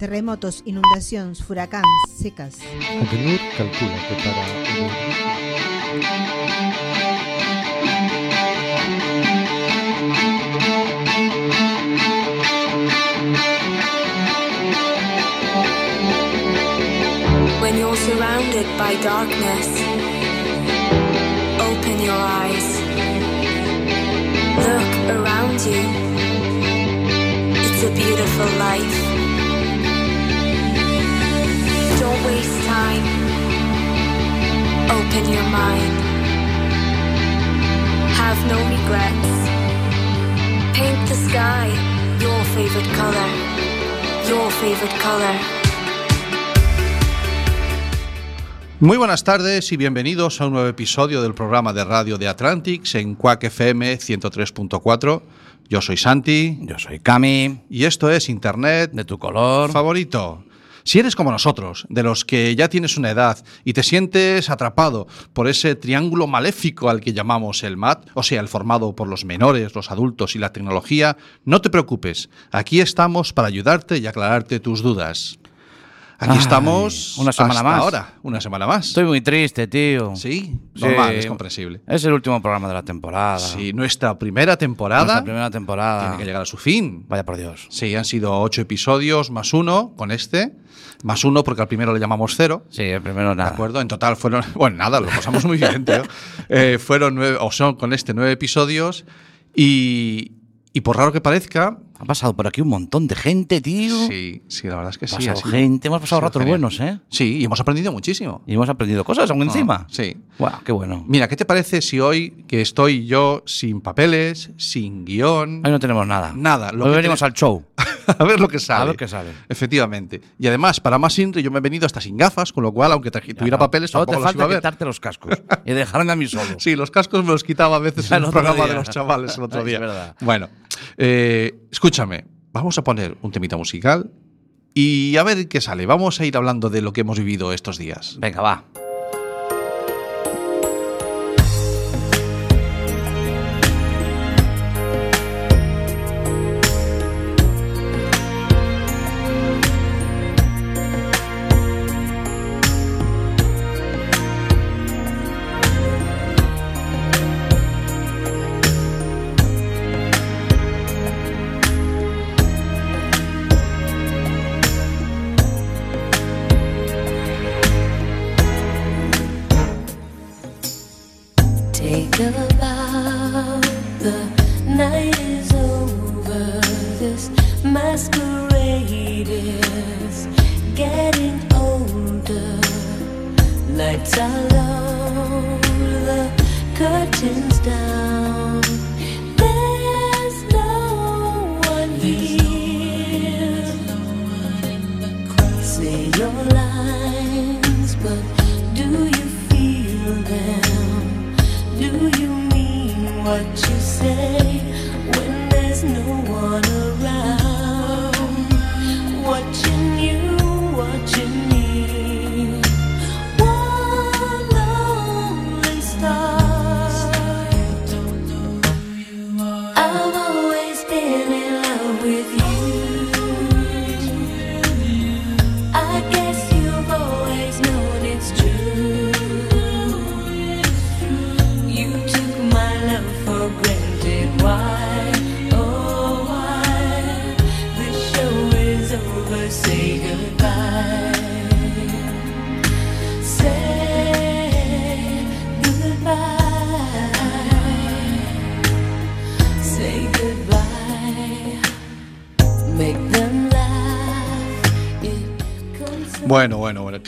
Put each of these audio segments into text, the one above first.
Terremotos, inundacións, furacáns, secas. Acnur calcula que para o 2000 When you're surrounded by darkness, open your eyes. Look around you. It's a beautiful life. Waste time. Open your mind. Have no regrets. Paint the sky your favorite color. Your favorite color. Muy buenas tardes y bienvenidos a un nuevo episodio del programa de radio de Atlantics en Quack FM 103.4. Yo soy Santi Yo soy Cami, y esto es Internet de tu color. favorito. Si eres como nosotros, de los que ya tienes una edad y te sientes atrapado por ese triángulo maléfico al que llamamos el MAT, o sea, el formado por los menores, los adultos y la tecnología, no te preocupes. Aquí estamos para ayudarte y aclararte tus dudas. Aquí Ay, estamos una semana hasta más. ahora, una semana más. Estoy muy triste, tío. Sí, Sí. normal, es comprensible. Es el último programa de la temporada. Sí, nuestra primera temporada Nuestra primera temporada. tiene que llegar a su fin. Vaya por Dios. Sí, han sido ocho episodios más uno con este, más uno porque al primero le llamamos cero. Sí, el primero ¿De nada. acuerdo? En total fueron, bueno, nada, lo pasamos muy bien, tío. Eh, fueron nueve, o son con este nueve episodios y, y por raro que parezca, Ha pasado por aquí un montón de gente, tío. sí, sí, la verdad es que sí. ha sido- gente, hemos pasado ratos genial. buenos, ¿eh? Sí, y hemos aprendido muchísimo. Y hemos aprendido cosas aún encima. Ah, sí. Guau, qué bueno. Mira, ¿qué te parece si hoy que estoy yo sin papeles, sin guion, Hoy no tenemos nada. Nada, lo Hoy que venimos al show. a ver lo que sale? A ver qué sale. Efectivamente. Y además, para más Inri, yo me he venido hasta sin gafas, con lo cual, aunque tuviera papeles, Solo te iba falta a ver. quitarte los cascos y dejarme a mí solo. Sí, los cascos me los quitaba a veces en el programa día. de los chavales el otro Es día. verdad. Bueno, eh, escúchame, vamos a poner un temita musical y a ver qué sale. Vamos a ir hablando de lo que hemos vivido estos días. Venga, va.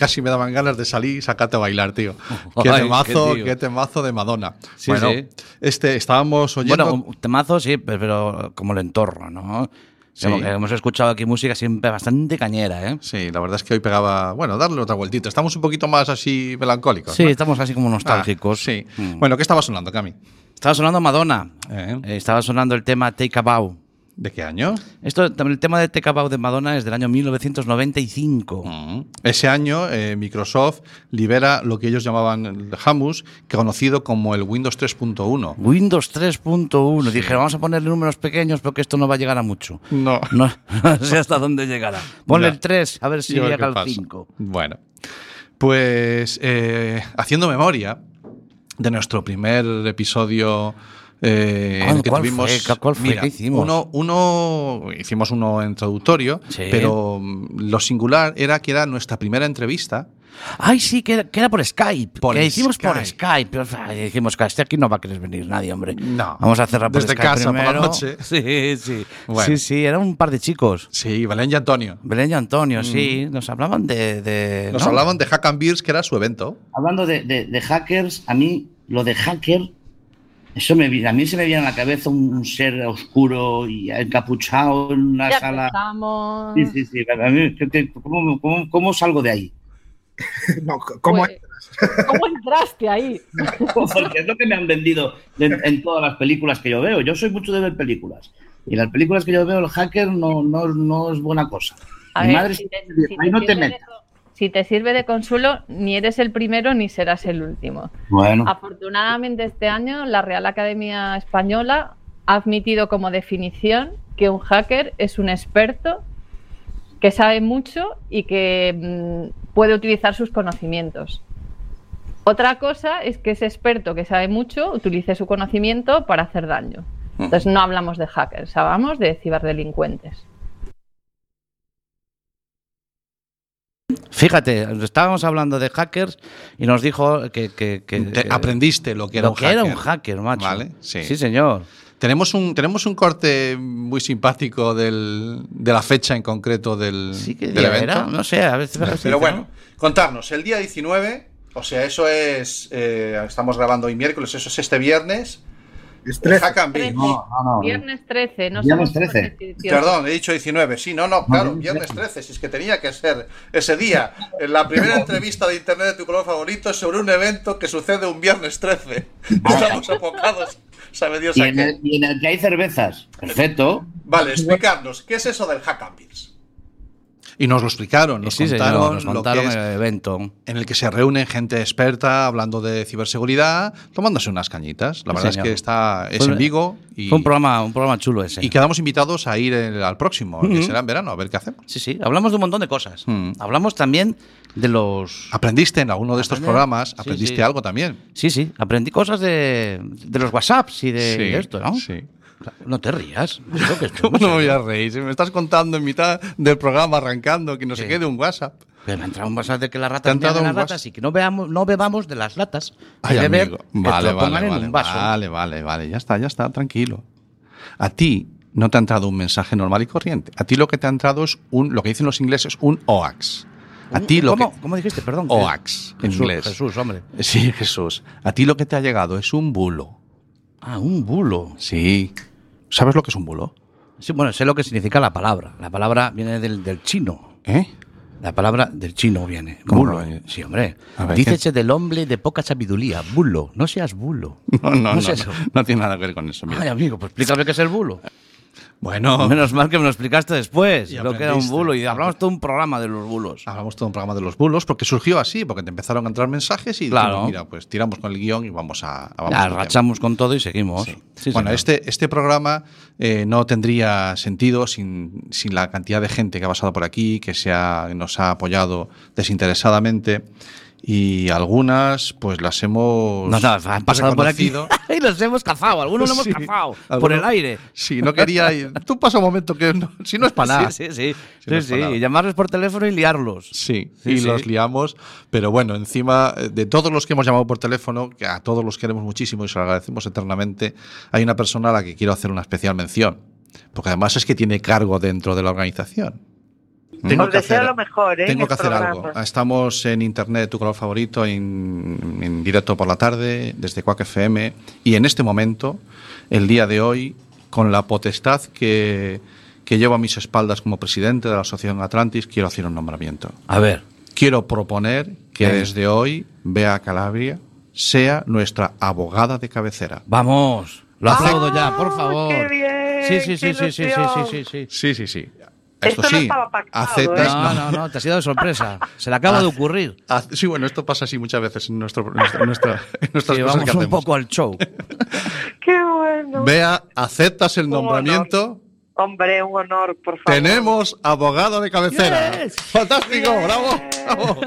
Casi me daban ganas de salir y sacarte a bailar, tío. Qué Ay, temazo, qué qué temazo de Madonna. Sí, bueno, sí. este estábamos oyendo Bueno, un temazo sí, pero, como el entorno, ¿no? Sí. Hemos escuchado aquí música siempre bastante cañera, ¿eh? Sí, la verdad es que hoy pegaba, bueno, darle otra vueltita. Estamos un poquito más así melancólicos. Sí, ¿no? estamos así como Ah, nostálgicos. sí. Mm. Bueno, ¿qué estaba sonando, Cami? Estaba sonando Madonna. Eh. Eh, estaba sonando el tema Take a Bow. ¿De qué año? Esto, el tema de Take About de Madonna es del año 1995. Mm. Ese año eh, Microsoft libera lo que ellos llamaban el Hamus, conocido como el Windows 3.1. Windows 3.1. Dije, vamos a ponerle números pequeños porque esto no va a llegar a mucho. No. No, no sé hasta dónde llegará. Ponle Ya. el 3, a ver si llega al pasa. 5. Bueno, pues eh, haciendo memoria de nuestro primer episodio eh, en ¿Cuál- el que cuál tuvimos. fue? ¿Cuál fue? Mira, ¿Qué hicimos? Uno, uno hicimos uno introductorio, Sí. pero mm, lo singular era que era nuestra primera entrevista. Ay, sí, que era, que era por Skype. Por que hicimos por Skype. Skype. Pero, ay, dijimos que este aquí no va a querer venir nadie, hombre. No. Vamos a cerrar por Desde Skype casa por la primero. noche. Sí, sí. Bueno. Sí, sí, eran un par de chicos. Sí, Belén y Antonio. Belén y Antonio, sí. Nos hablaban de. de- Nos ¿no? hablaban de Hack and Beers, que era su evento. Hablando de, de- de hackers, a mí lo de hacker, eso me, a mí se me viene a la cabeza un, ser oscuro y encapuchado en una Ya sala. Sí, sí, sí. A mí, ¿qué- qué- ¿cómo, cómo, cómo salgo de ahí? No, ¿cómo Pues, ¿Cómo entraste ahí? Porque es lo que me han vendido en, en todas las películas que yo veo. Yo soy mucho de ver películas. Y las películas que yo veo, el hacker no, no, no es buena cosa. A Mi ver, madre si te, siempre dice, si "Ahí te no te metas. Si te sirve de consuelo, ni eres el primero ni serás el último. Bueno, Afortunadamente este año la Real Academia Española ha admitido como definición que un hacker es un experto que sabe mucho y que mm, puede utilizar sus conocimientos. Otra cosa es que ese experto que sabe mucho utilice su conocimiento para hacer daño. Entonces no hablamos de hackers, hablamos de ciberdelincuentes. Fíjate, estábamos hablando de hackers y nos dijo que. que- que- Te- que- aprendiste lo que era lo un que hacker. era un hacker, macho. Vale, sí. Sí, señor. Tenemos un, tenemos un corte muy simpático del- de la fecha en concreto del, Sí que del día evento. era, no sé, a veces. Pero dice, bueno, contarnos, el día 19, o sea, eso es, eh, estamos grabando hoy miércoles, eso es este viernes. Es 13. Hack and Beer. 13. no, no, no. Viernes 13, no Viernes somos 13. supersticiosos. Perdón, he dicho 19. Sí, no, no, claro, viernes viernes 13, si es que tenía que ser ese día. En la primera entrevista de internet de tu color favorito es sobre un evento que sucede un viernes 13. Estamos apocados, sabe Dios y a en, qué. el, y en el que hay cervezas. Perfecto. Vale, explicarnos, ¿qué es eso del Hack and Beers? Y nos lo explicaron, nos sí, señor, contaron, nos lo que es el evento. en el que se reúne gente experta hablando de ciberseguridad, tomándose unas cañitas. La verdad señor. es que está es Fue- en Vigo y, Fue un programa, un programa chulo ese. y quedamos invitados a ir el- al próximo, que será en verano, a ver qué hacemos. Sí, sí, hablamos de un montón de cosas. Mm. Hablamos también de los... ¿Aprendiste en alguno de estos programas? ¿Aprendiste sí. algo también? Sí, sí, aprendí cosas de, de los WhatsApps y de Sí, esto, ¿no? sí. No te rías. Digo que esto es ¿Cómo muy no me voy a reír? Si me estás contando en mitad del programa arrancando que no se quede un WhatsApp. Pero me ha entrado un WhatsApp de que las ¿Te ha ratas entrado beban de las ratas y que no, veamos, no bebamos de las latas. Ay, de beber, que Vale, pongan vale, en vale, un vaso. vale, vale, vale. Ya está, ya está, tranquilo. A ti no te ha entrado un mensaje normal y corriente. A ti lo que te ha entrado es un, lo que dicen los ingleses, un OAX. A ti lo ¿Cómo, que... ¿Cómo dijiste? Perdón. OAX, en Jesús, inglés. Jesús, hombre. Sí, Jesús. A ti lo que te ha llegado es un bulo. Ah, un bulo. Sí. ¿Sabes lo que es un bulo? Sí, bueno, sé lo que significa la palabra. La palabra viene del, del chino. ¿Eh? La palabra del chino viene. ¿Cómo Bulo. lo es? Sí, hombre. Ver, Dícese del hombre de poca sabiduría. Bulo. No seas bulo. No, no, no. no tiene nada que ver con eso. mira. Ay, amigo, pues explícame qué es el bulo. Bueno, Menos mal que me lo explicaste después. Y lo que era un bulo. Y hablamos todo un programa de los bulos. hablamos todo un programa de los bulos porque surgió así, porque te empezaron a entrar mensajes y Claro. dijimos, mira, pues tiramos con el guion y vamos a... a- vamos Ya, al tema. rachamos con todo y seguimos. Sí. Sí, bueno, señor. este, este programa eh, no tendría sentido sin, sin la cantidad de gente que ha pasado por aquí, que se ha- nos ha apoyado desinteresadamente. Y algunas, pues las hemos. No, no, han pasado por aquí y los hemos cazado. Algunos lo hemos cazado. Por el aire. Sí, no quería ir. Tú pasa un momento que no- si no es para nada. Sí, sí, sí. No. Y llamarles por teléfono y liarlos. Sí, Sí, y los liamos, pero bueno, encima eh, de todos los que hemos llamado por teléfono, que a todos los queremos muchísimo y se lo agradecemos eternamente, hay una persona a la que quiero hacer una especial mención, porque además es que tiene cargo dentro de la organización. Tengo Os deseo lo mejor, ¿eh? Tengo en que el hacer algo. Estamos en internet, tu color favorito, en, en directo por la tarde, desde Quack FM, y en este momento, el día de hoy, con la potestad que, que llevo a mis espaldas como presidente de la Asociación Atlantis, quiero hacer un nombramiento. A ver. Quiero proponer que desde hoy Bea Calabria sea nuestra abogada de cabecera. Vamos. Lo aplaudo ya, por favor. ¡Qué bien! Sí, sí, sí, qué sí, sí, sí, sí, sí. Sí, sí, sí. Esto Esto no sí, estaba pactado, aceptas. ¿eh? No, no, no, te ha sido de sorpresa. Se le acaba de ocurrir. Sí, bueno, esto pasa así muchas veces en, nuestro, en nuestra- en nuestra- en nuestras Sí, cosas vamos que un hacemos. poco al show. Qué bueno. Vea, aceptas el honor. Hombre, un honor, por favor. Tenemos abogado de cabecera. Yes. ¡Fantástico! ¡Bravo! bravo.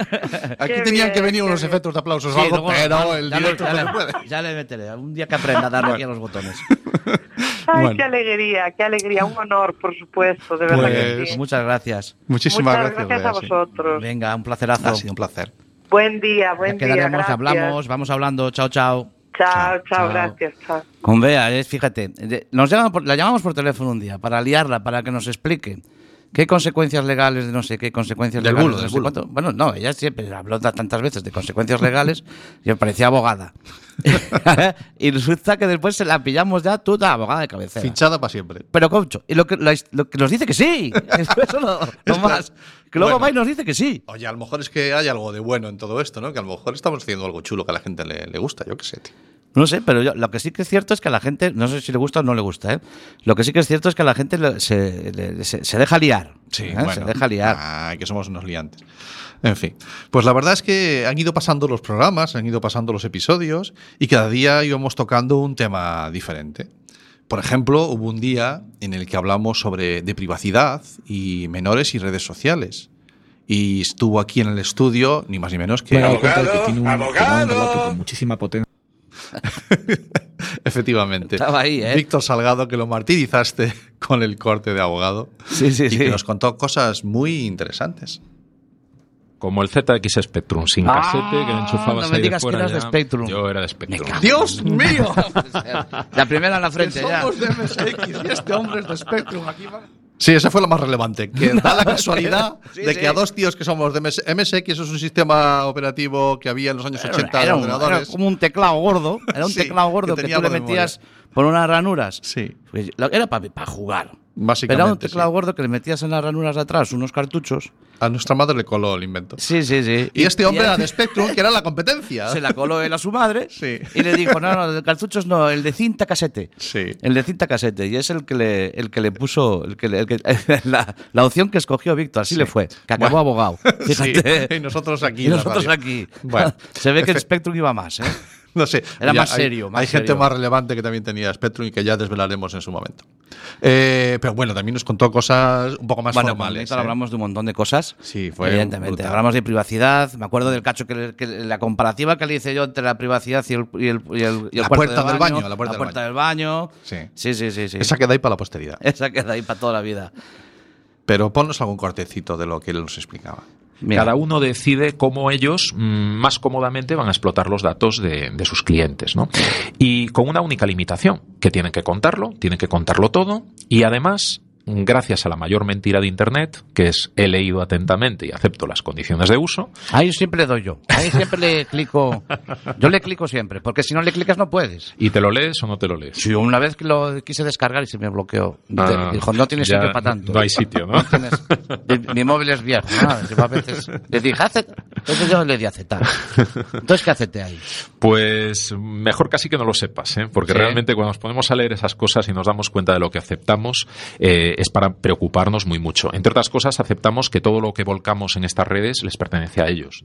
Aquí Qué tenían que venir unos bien. efectos de aplausos o Sí, algo, luego- pero el ya le- directo ya no le- se puede. Ya le meteré. Un día que aprenda a darle aquí a los botones. Ay, Bueno. qué alegría, qué alegría. Un honor, por supuesto, de verdad que Pues, sí. Muchas gracias. Muchísimas Muchas gracias. gracias a sí. vosotros. Venga, un placerazo. Ha sido un placer. Buen día, buen Ya día. quedaremos, gracias. hablamos, vamos hablando. Chao, chao. Chao, Chao, gracias, chao. Con Bea, es, fíjate, nos llaman por- la llamamos por teléfono un día para liarla, para que nos explique qué consecuencias legales de no sé qué consecuencias Del legales. bulo, de no del sé bulo. cuánto. Bueno, no, ella siempre habló ta- tantas veces de consecuencias legales y me parecía abogada. y resulta que después se la pillamos ya tú, la abogada de cabecera. Fichada para siempre. Pero, concho, y lo que, lo, lo que nos dice que sí. Eso no, no más. Que luego Bueno. va y nos dice que sí. Oye, a lo mejor es que hay algo de bueno en todo esto, ¿no? Que a lo mejor estamos haciendo algo chulo que a la gente le, le gusta, yo qué sé, tío. No sé, pero yo- lo que sí que es cierto es que a la gente, no sé si le gusta o no le gusta, ¿eh? Lo que sí que es cierto es que a la gente le- se, le- se- se deja liar. Sí, ¿eh? bueno. Se deja liar. Ay, que somos unos liantes. En fin, pues la verdad es que han ido pasando los programas, han ido pasando los episodios y cada día íbamos tocando un tema diferente. Por ejemplo, hubo un día en el que hablamos sobre de privacidad y menores y redes sociales. Y estuvo aquí en el estudio, ni más ni menos que... Me he dado cuenta de que tiene un, que da un relato con muchísima potencia. Efectivamente. Estaba ahí, ¿eh? Víctor Salgado, que lo martirizaste con el corte de abogado. Sí, sí, y sí. que nos contó cosas muy interesantes. Como el ZX Spectrum sin Ah, casete que lo enchufabas no me ahí de digas que fuera eras de. Spectrum. Yo era de Spectrum. ¡Dios mío! La primera en la Que frente ya. somos de MSX y este hombre es de Spectrum. Aquí va. Sí, esa fue la más relevante. Que da la casualidad Sí, de sí. que a dos tíos que somos de MS MSX es un sistema operativo que había en los años 80 de Era, un- ordenadores. era como un teclado gordo. Era un Sí, teclado gordo que que, tú le de metías por unas ranuras. Sí, Pues, era para jugar. Básicamente. Era un teclado sí. gordo que le metías en las ranuras de atrás unos cartuchos. A nuestra madre le coló el invento. Sí, sí, sí. Y, este hombre él era de Spectrum, que era la competencia. Se la coló él a su madre Sí. y le dijo, no, no, de cartuchos no, el de cinta casete. Sí. El de cinta casete. Y es el que le, el que le puso, el que, el que- la, la opción que escogió Víctor. Así Sí. le fue. Que acabó Bueno. abogado. Fíjate. Sí, y nosotros aquí. Y nosotros aquí. Bueno, Se ve que el Spectrum iba más, ¿eh? No sé. Era ya más hay- serio, más hay gente más relevante que también tenía Spectrum y que ya desvelaremos en su momento. Eh, pero bueno, también nos contó cosas un poco más bueno, formales. ¿eh? hablamos de un montón de cosas. Sí, fue Evidentemente. brutal. Hablamos de privacidad. Me acuerdo del cacho que, le- que la comparativa que le hice yo entre la privacidad y el, y el, y el- y el La puerta de del baño, la puerta del del baño. Sí. Sí, sí, sí. sí. Esa queda ahí para la posteridad. Esa queda ahí para toda la vida. Pero ponnos algún cortecito de lo que él nos explicaba. Cada uno decide cómo ellos mm, más cómodamente van a explotar los datos de, de sus clientes, ¿no? Y con una única limitación, que tienen que contarlo, tienen que contarlo todo, y además, gracias a la mayor mentira de Internet, que es he leído atentamente y acepto las condiciones de uso, Ahí siempre doy yo. Ahí siempre le clico. Yo le clico siempre, porque si no le clicas no puedes. y te lo lees o no te lo lees. Sí, una vez que lo quise descargar y se me bloqueó. Ah, Dijo, no tienes sitio para tanto. no hay sitio, ¿no? tienes- mi, móvil es viejo. ¿no? A veces le dije. Entonces yo le di aceptar. Entonces, ¿qué acepté ahí? Pues mejor casi que no lo sepas, ¿eh? porque Sí. realmente cuando nos ponemos a leer esas cosas y nos damos cuenta de lo que aceptamos, eh, es para preocuparnos muy mucho. Entre otras cosas, aceptamos que todo lo que volcamos en estas redes les pertenece a ellos.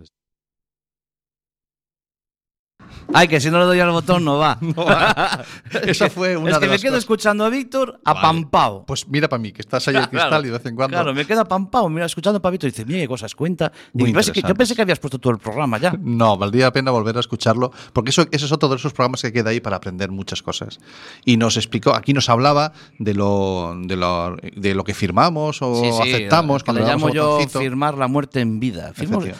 Ay, que si no le doy al botón no va. Esa fue una es que de me las quedo cosas. escuchando a Víctor apampado. Pues mira para mí, que estás ahí al cristal y de vez en cuando. Claro, me queda apampado. Mira, escuchando a Víctor y dice, mira qué cosas cuenta. Muy yo pensé que- yo pensé que habías puesto todo el programa ya. No, valdría la pena volver a escucharlo, porque eso, ese es otro de esos programas que queda ahí para aprender muchas cosas. Y nos explicó, aquí nos hablaba de lo, de lo, de lo que firmamos o Sí, sí, aceptamos que cuando le llamo yo firmar la muerte en vida.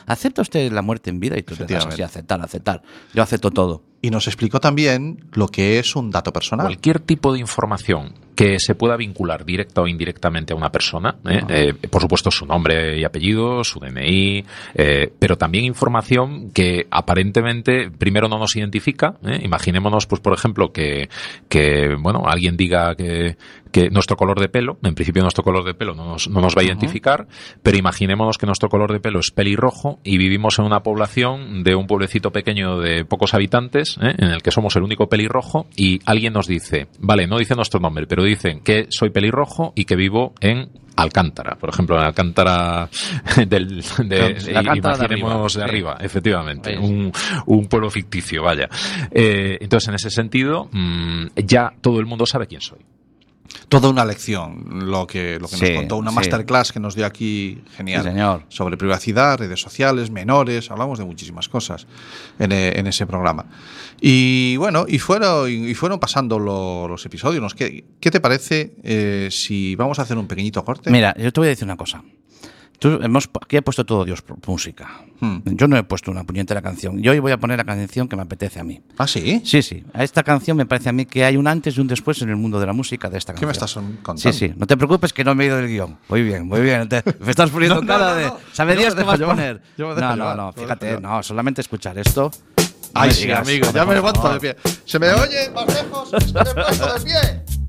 ¿Acepta usted la muerte en vida? Y tú le das así, aceptar, aceptar. Yo acepto todo. Y nos explicó también lo que es un dato personal. Cualquier tipo de información que se pueda vincular directa o indirectamente a una persona, ¿eh? Eh, por supuesto su nombre y apellido, su DNI, eh, pero también información que aparentemente primero no nos identifica. ¿eh? Imaginémonos, pues por ejemplo, que, que bueno alguien diga que, que nuestro color de pelo, en principio nuestro color de pelo no nos, no nos va a identificar, pero imaginémonos que nuestro color de pelo es pelirrojo y vivimos en una población de un pueblecito pequeño de pocos habitantes, ¿eh? en el que somos el único pelirrojo y alguien nos dice, vale, no dice nuestro nombre, pero dicen que soy pelirrojo y que vivo en Alcántara, por ejemplo, en Alcántara del, de, Alcántara de arriba, sí. efectivamente, un, un pueblo ficticio, vaya. Eh, entonces, en ese sentido, mm, ya todo el mundo sabe quién soy. Toda una lección, lo que, lo que Sí, nos contó, una sí. masterclass que nos dio aquí, genial. Sí, señor. Sobre privacidad, redes sociales, menores, hablamos de muchísimas cosas en, e- en ese programa. Y bueno, y fueron, y fueron pasando lo- los episodios. ¿Qué, qué te parece eh, si vamos a hacer un pequeñito corte? Mira, yo te voy a decir una cosa. Tú, hemos, aquí he puesto todo Dios música. Hmm. Yo no he puesto una puñetera canción. Yo hoy voy a poner la canción que me apetece a mí. ¿Ah, sí? Sí, sí. A esta canción me parece a mí que hay un antes y un después en el mundo de la música de esta ¿Qué canción. me estás contando? Sí, sí. No te preocupes que no me he ido del guion. Muy bien, muy bien. Te- me estás poniendo No, no, cara no, de... no. ¿Sabe Yo me Dios qué vas a poner? Yo me no, no, no. Fíjate, no. Solamente escuchar esto. Ay, sí, digas, amigo, ya me favor. de pie. ¿Se me oye más lejos? ¡Se me puesto de pie!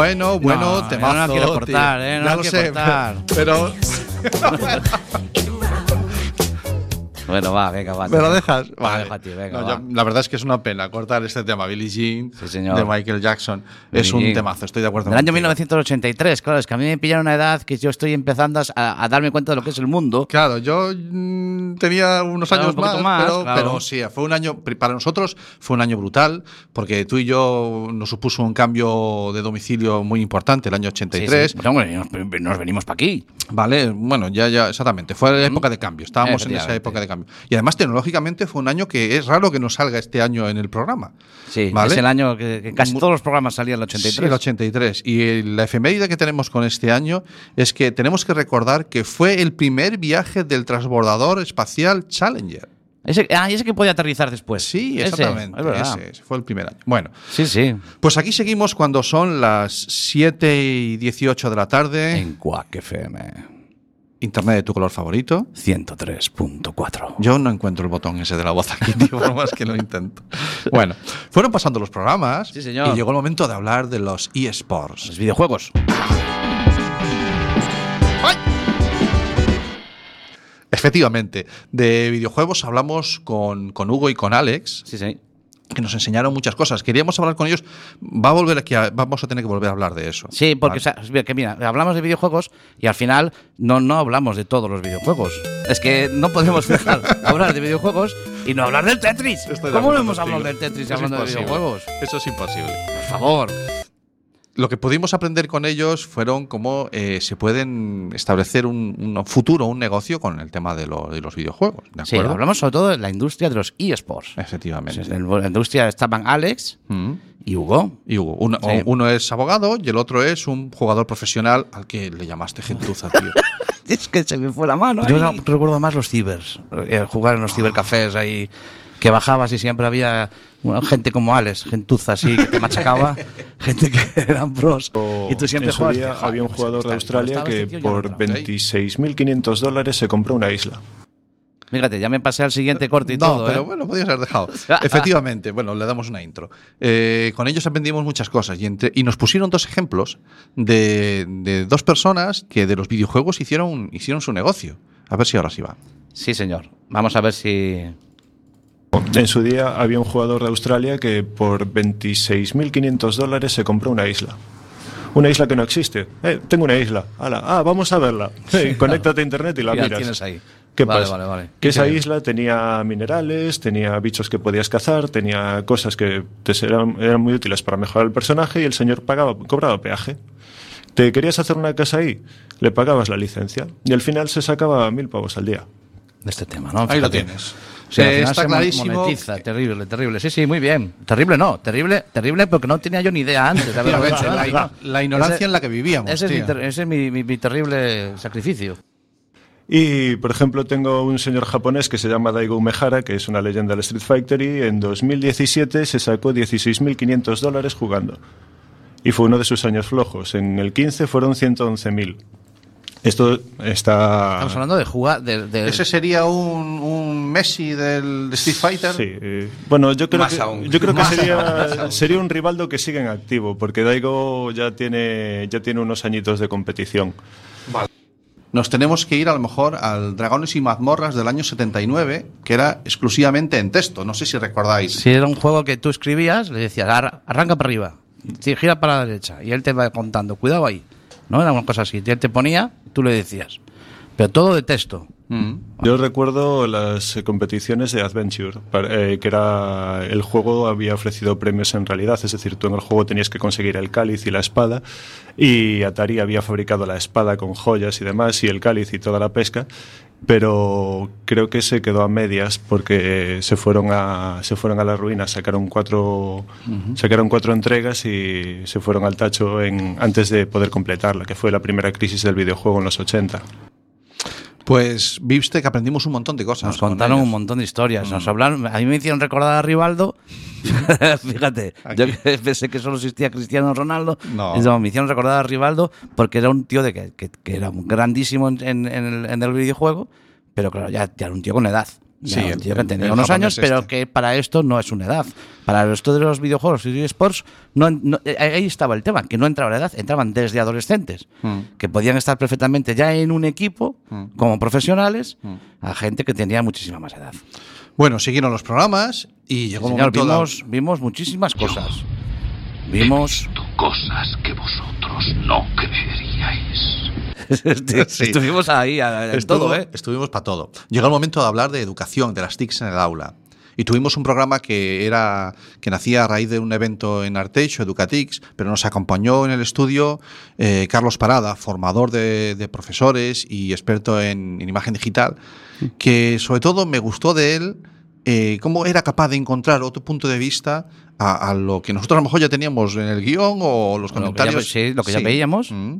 Bueno, bueno, No, temazo. no la quiero cortar, ¿eh? No ya la lo quiero sé, cortar. pero... Bueno, va, venga, va. ¿Me te lo dejas? Te Vale. venga, No, va. yo- la verdad es que es una pena cortar este tema. Billie Jean señor. de Michael Jackson. Es un temazo, estoy de acuerdo Del año contigo. 1983, claro, es que a mí me pillaron una edad que yo estoy empezando a, a darme cuenta de lo que es el mundo. Claro, yo mm, tenía unos Claro, años un más, más, pero, claro. pero sí, fue un año, para nosotros fue un año brutal, porque tú y yo nos supuso un cambio de domicilio muy importante, el año 83. Sí, sí. Hombre, nos, nos venimos para aquí. Vale, bueno, ya, ya, exactamente. Fue la época de cambio. Estábamos en esa época de cambio. Y además, tecnológicamente, fue un año que es raro que nos salga este año en el programa. Sí, ¿Vale? es el año que, que casi todos los programas salían el 83. Sí, el 83. Y eh, la efeméride que tenemos con este año es que tenemos que recordar que fue el primer viaje del transbordador espacial Challenger. Ese, ah, ese que podía aterrizar después. Sí, Ese, exactamente. es ese, ese fue el primer año. Bueno, Sí, sí. pues aquí seguimos cuando son las 7 y 18 de la tarde. En Quack FM Internet de tu color favorito. 103.4. Yo no encuentro el botón ese de la voz aquí, tío, por más que lo intento. Bueno, fueron pasando los programas Sí, señor. y llegó el momento de hablar de los eSports. Los videojuegos. Efectivamente, de videojuegos hablamos con, con Hugo y con Alex, Sí, sí. Que nos enseñaron muchas cosas. Queríamos hablar con ellos, va a volver aquí, a- vamos a tener que volver a hablar de eso. Sí, porque ¿vale? o sea, mira, que mira, hablamos de videojuegos y al final no, no hablamos de todos los videojuegos. Es que no podemos dejar hablar de videojuegos y no hablar del Tetris. Estoy ¿Cómo no hemos hablado del Tetris Es hablando de videojuegos? Eso es imposible. Por favor. Lo que pudimos aprender con ellos fueron cómo eh, se pueden establecer un, un futuro, un negocio con el tema de, lo- de los videojuegos. ¿De Sí, hablamos sobre todo de la industria de los eSports. Efectivamente. En la industria estaban Alex Mm. y Hugo. Y Hugo, uno, Sí. uno es abogado y el otro es un jugador profesional al que le llamaste gentuza, tío. es que se me fue la mano. Yo no- recuerdo más los cibers, eh, jugar en los cibercafés ahí, que bajabas y siempre había bueno, gente como Alex, gentuza así, que te machacaba, gente que eran pros. Y tú siempre jugabas. día había un pues, jugador de Australia que por entraba. 26.500 dólares se compró una isla. Fíjate, ya me pasé al siguiente corte y no, todo. pero ¿eh? bueno, podías haber dejado. Efectivamente, bueno, le damos una intro. Eh, con ellos aprendimos muchas cosas y, entre- y nos pusieron dos ejemplos de, de dos personas que de los videojuegos hicieron, hicieron su negocio. A ver si ahora sí va. Sí, señor. Vamos a ver si. En su día había un jugador de Australia que por 26.500 dólares se compró una isla. Una isla que no existe. Eh, tengo una isla. Hala, ah, vamos a verla. Eh, conéctate a internet y la Ya miras. tienes ahí. ¿Qué Vale, pasa? vale, vale. Que esa isla tenía minerales, tenía bichos que podías cazar, tenía cosas que te eran, eran muy útiles para mejorar el personaje y el señor pagaba, cobraba peaje. ¿Te querías hacer una casa ahí? Le pagabas la licencia y al final se sacaba mil pavos al día. De este tema, ¿no? Ahí lo tienes. Sí, al Eh, final está se clarísimo monetiza. Terrible, terrible. Sí, sí, muy bien. Terrible no, terrible, terrible porque no tenía yo ni idea antes de haberlo hecho. la, la ignorancia Ese- en la que vivíamos. Ese es, mi, tío. ese es mi, mi- mi terrible sacrificio. Y, por ejemplo, tengo un señor japonés que se llama Daigo Umehara, que es una leyenda del Street Fighter, y en 2017 se sacó 16.500 dólares jugando. Y fue uno de sus años flojos. En el 15 fueron 111.000. Esto está... Estamos hablando de jugar. De, de- Ese sería un, un Messi del de Street Fighter. Sí, eh, bueno, yo creo Más que, aún. yo creo que sería, sería un Rivaldo que sigue en activo, porque Daigo ya tiene, ya tiene unos añitos de competición. Nos tenemos que ir a lo mejor al Dragones y Mazmorras del año 79, que era exclusivamente en texto. No sé si recordáis. Si era un juego que tú escribías, le decías, "Ar- arranca para arriba, gira para la derecha, y él te va contando, cuidado ahí. ¿No? Era una cosa así. Él te ponía, tú le decías. Pero todo de texto. Yo recuerdo las eh, competiciones de Adventure, para- eh, que era el juego había ofrecido premios en realidad, es decir, tú en el juego tenías que conseguir el cáliz y la espada, y Atari había fabricado la espada con joyas y demás, y el cáliz y toda la pesca, pero creo que se quedó a medias porque se fueron a, se fueron a la ruina, sacaron cuatro, sacaron cuatro entregas y se fueron al tacho en, antes de poder completarla, que fue la primera crisis del videojuego en los 80. Pues viste que aprendimos un montón de cosas. Nos con contaron ellos. un montón de historias. Nos hablaron, a mí me hicieron recordar a Rivaldo. Fíjate, yo pensé que solo existía Cristiano Ronaldo. No. me hicieron recordar a Rivaldo porque era un tío de que, que- que era grandísimo en, en- en el, en el videojuego, pero claro, ya, ya era un tío con edad. Ya Sí, un que el- tenía unos años, pero este. que para esto no es una edad. Para esto de los videojuegos y esports, no, no- eh, ahí estaba el tema, que no entraba la edad, entraban desde adolescentes, Mm. que podían estar perfectamente ya en un equipo Mm. como profesionales, Mm. a gente que tenía muchísima más edad. Bueno, siguieron los programas y llegó el Señor, momento de- vimos, vimos muchísimas cosas. Vimos. Cosas que vosotros no creeríais. Sí. Estuvimos ahí a- Estuvo- todo, ¿eh? Estuvimos para todo. Llegó el momento de hablar de educación, de las TICs en el aula. Y tuvimos un programa que era que nacía a raíz de un evento en Arteixo, Educatix, pero nos acompañó en el estudio eh, Carlos Parada, formador de, de profesores y experto en, en imagen digital, que sobre todo me gustó de él eh, cómo era capaz de encontrar otro punto de vista a, a lo que nosotros a lo mejor ya teníamos en el guion o los Lo que ya comentarios. sí, lo que ya Sí. veíamos. Mm.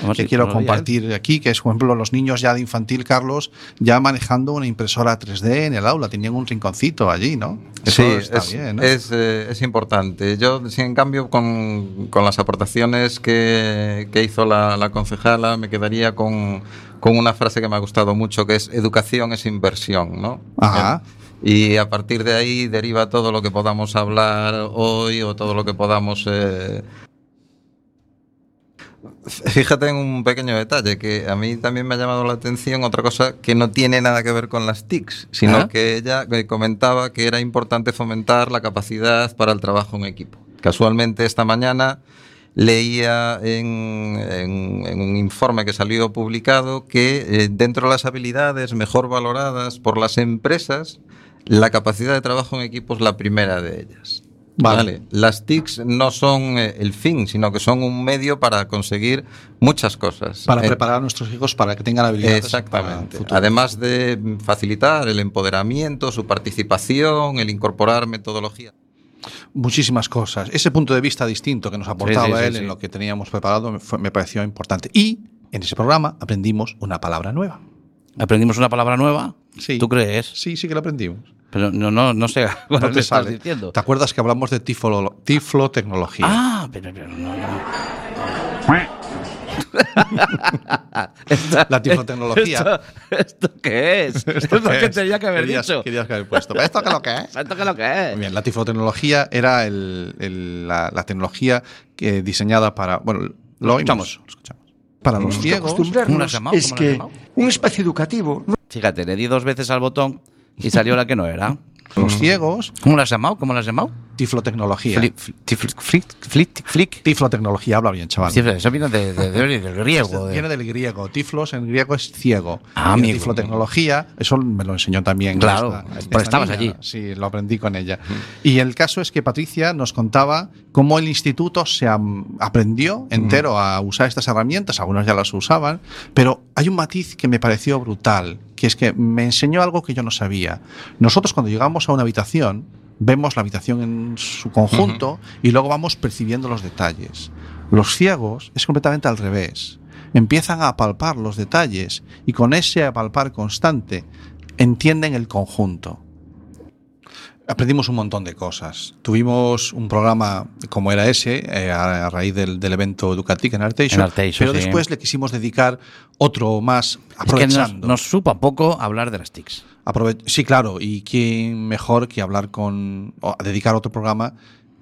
Vamos, que sí, quiero compartir aquí, que es, por ejemplo, los niños ya de infantil, Carlos, ya manejando una impresora 3D en el aula. Tenían un rinconcito allí, ¿no? Eso sí, está es, bien, ¿no? es, eh, es importante. Yo, sí, en cambio, con, con las aportaciones que, que hizo la, la concejala, me quedaría con, con una frase que me ha gustado mucho, que es educación es inversión, ¿no? Ajá. Y a partir de ahí deriva todo lo que podamos hablar hoy o todo lo que podamos... eh, Fíjate en un pequeño detalle que a mí también me ha llamado la atención otra cosa que no tiene nada que ver con las TICs, sino ¿Ah? que ella eh, comentaba que era importante fomentar la capacidad para el trabajo en equipo. Casualmente esta mañana leía en, en- en un informe que salió publicado que eh, dentro de las habilidades mejor valoradas por las empresas, la capacidad de trabajo en equipo es la primera de ellas. Vale. Las TICs no son eh, el fin, sino que son un medio para conseguir muchas cosas. Para Eh, preparar a nuestros hijos para que tengan habilidades. para el Exactamente. futuro. Además de facilitar el empoderamiento, su participación, el incorporar metodología. Muchísimas cosas. Ese punto de vista distinto que nos aportaba Sí, sí, sí, él sí. en lo que teníamos preparado me, fue- me pareció importante. Y en ese programa aprendimos una palabra nueva. ¿Aprendimos una palabra nueva? Sí. ¿Tú crees? Sí, sí que lo aprendimos. Pero no, no, no sé No te estás sale. diciendo. ¿Te acuerdas que hablamos de tiflo, tiflotecnología? Ah, pero, pero no, no. La tiflotecnología. ¿Esto, esto qué es? ¿Esto es lo que tenía que haber Querías- dicho. querías que haber puesto. ¿Esto qué es lo que es? ¿Esto qué es lo que es? Bien, la tiflotecnología era el- el- la, la tecnología que diseñada para. Bueno, lo escuchamos. Lo escuchamos. Para los ciegos. es ¿Cómo lo has que un espacio educativo Fíjate, le di dos veces al botón y salió la que no era. Los ciegos. ¿Cómo la has llamado? ¿Cómo la has llamado? Tiflotecnología. Fli- fli- tifl- flick- flick- flick. Tiflotecnología, habla bien, chaval. Sí, Eso viene de, de- de- del griego. Viene del griego. Tiflos en griego es ciego. Ah, amigo. tiflotecnología, eso me lo enseñó también. Claro, porque estabas allí. Sí, lo aprendí con ella. Y el caso es que Patricia nos contaba cómo el instituto se aprendió entero a usar estas herramientas. Algunos ya las usaban, pero hay un matiz que me pareció brutal, que es que me enseñó algo que yo no sabía. Nosotros cuando llegamos a una habitación, vemos la habitación en su conjunto y luego vamos percibiendo los detalles. Los ciegos es completamente al revés. Empiezan a apalpar los detalles y con ese apalpar constante entienden el conjunto. Aprendimos un montón de cosas. Tuvimos un programa como era ese, eh, a, a raíz del, del evento Educatic en Arteixo, pero sí. después le quisimos dedicar otro más Es que nos, aprovechando. nos supo a poco hablar de las TICs. Sí, claro, y quién mejor que hablar con, dedicar otro programa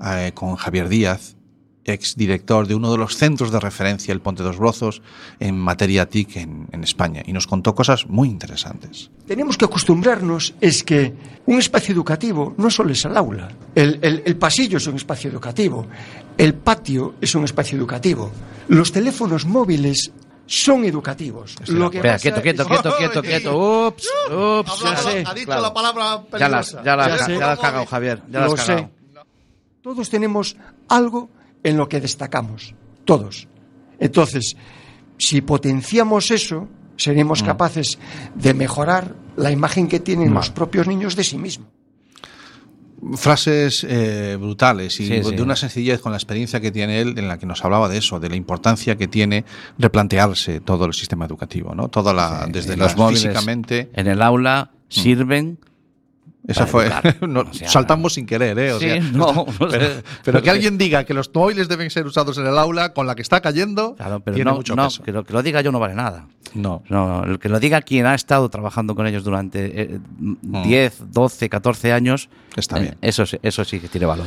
eh, con Javier Díaz, ex director de uno de los centros de referencia, el Ponte dos Brozos, en materia TIC en, España, y nos contó cosas muy interesantes. tenemos que acostumbrarnos es que un espacio educativo no solo es el aula. El pasillo es un espacio educativo. El patio es un espacio educativo. Los teléfonos móviles son educativos. Lo que Espera, pasa quieto, quieto, quieto, quieto, quieto. Ups, ups. Ya sé. Claro. palabra Ya las, ya las, Ya ya has cagado, Javier. Ya Lo has sé. Todos tenemos algo en lo que destacamos. Todos. Entonces, si potenciamos eso, seremos capaces de mejorar la imagen que tienen los propios niños de sí mismos. Frases eh, brutales y Sí, de sí. una sencillez con la experiencia que tiene él, en la que nos hablaba de eso, de la importancia que tiene replantearse todo el sistema educativo, ¿no? Toda la, desde los móviles físicamente. en el aula sirven. Esa fue. no, O sea, saltamos sin querer, ¿eh? O Sí, sea, no, no pero, sé. pero que alguien diga que los móviles deben ser usados en el aula con la que está cayendo, Claro, pero tiene no, mucho no, peso. que, lo, que lo diga yo no vale nada. No. No, el que lo diga quien ha estado trabajando con ellos durante eh, Mm. 10, 12, 14 años, Está eh, bien. Eso, eso sí que tiene valor.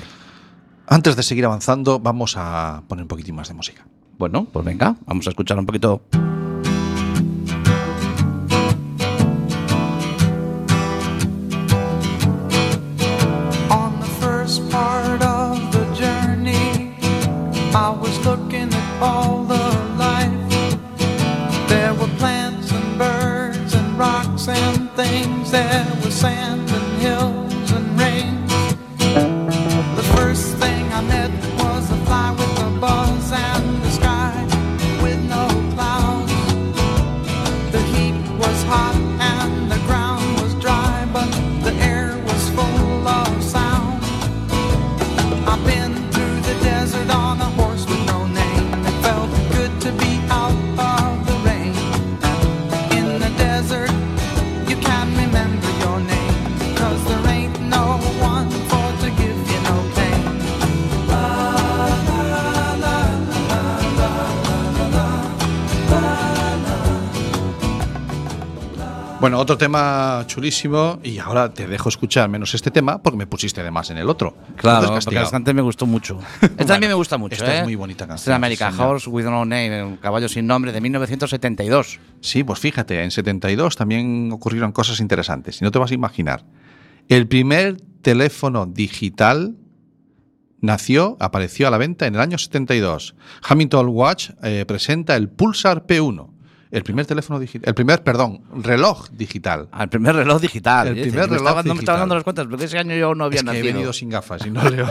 Antes de seguir avanzando, vamos a poner un poquitín más de música. Bueno, pues venga, vamos a escuchar un poquito. Bueno, otro tema chulísimo y ahora te dejo escuchar menos este tema porque me pusiste además en el otro. Claro, porque antes me gustó mucho. Esta también me gusta mucho. esta es ¿eh? muy bonita canción, es American sí, señor. Horse with No Name, un caballo sin nombre de 1972. Sí, pues fíjate, en 72 también ocurrieron cosas interesantes y no te vas a imaginar. El primer teléfono digital nació, apareció a la venta en el año 72. Hamilton Watch eh, presenta el Pulsar P1. El primer teléfono digital, el primer, perdón, reloj digital. Al primer reloj digital. El primer me reloj estaba- No me digital. estaba dando las cuentas, porque ese año yo no había Es que he venido sin gafas y no leo.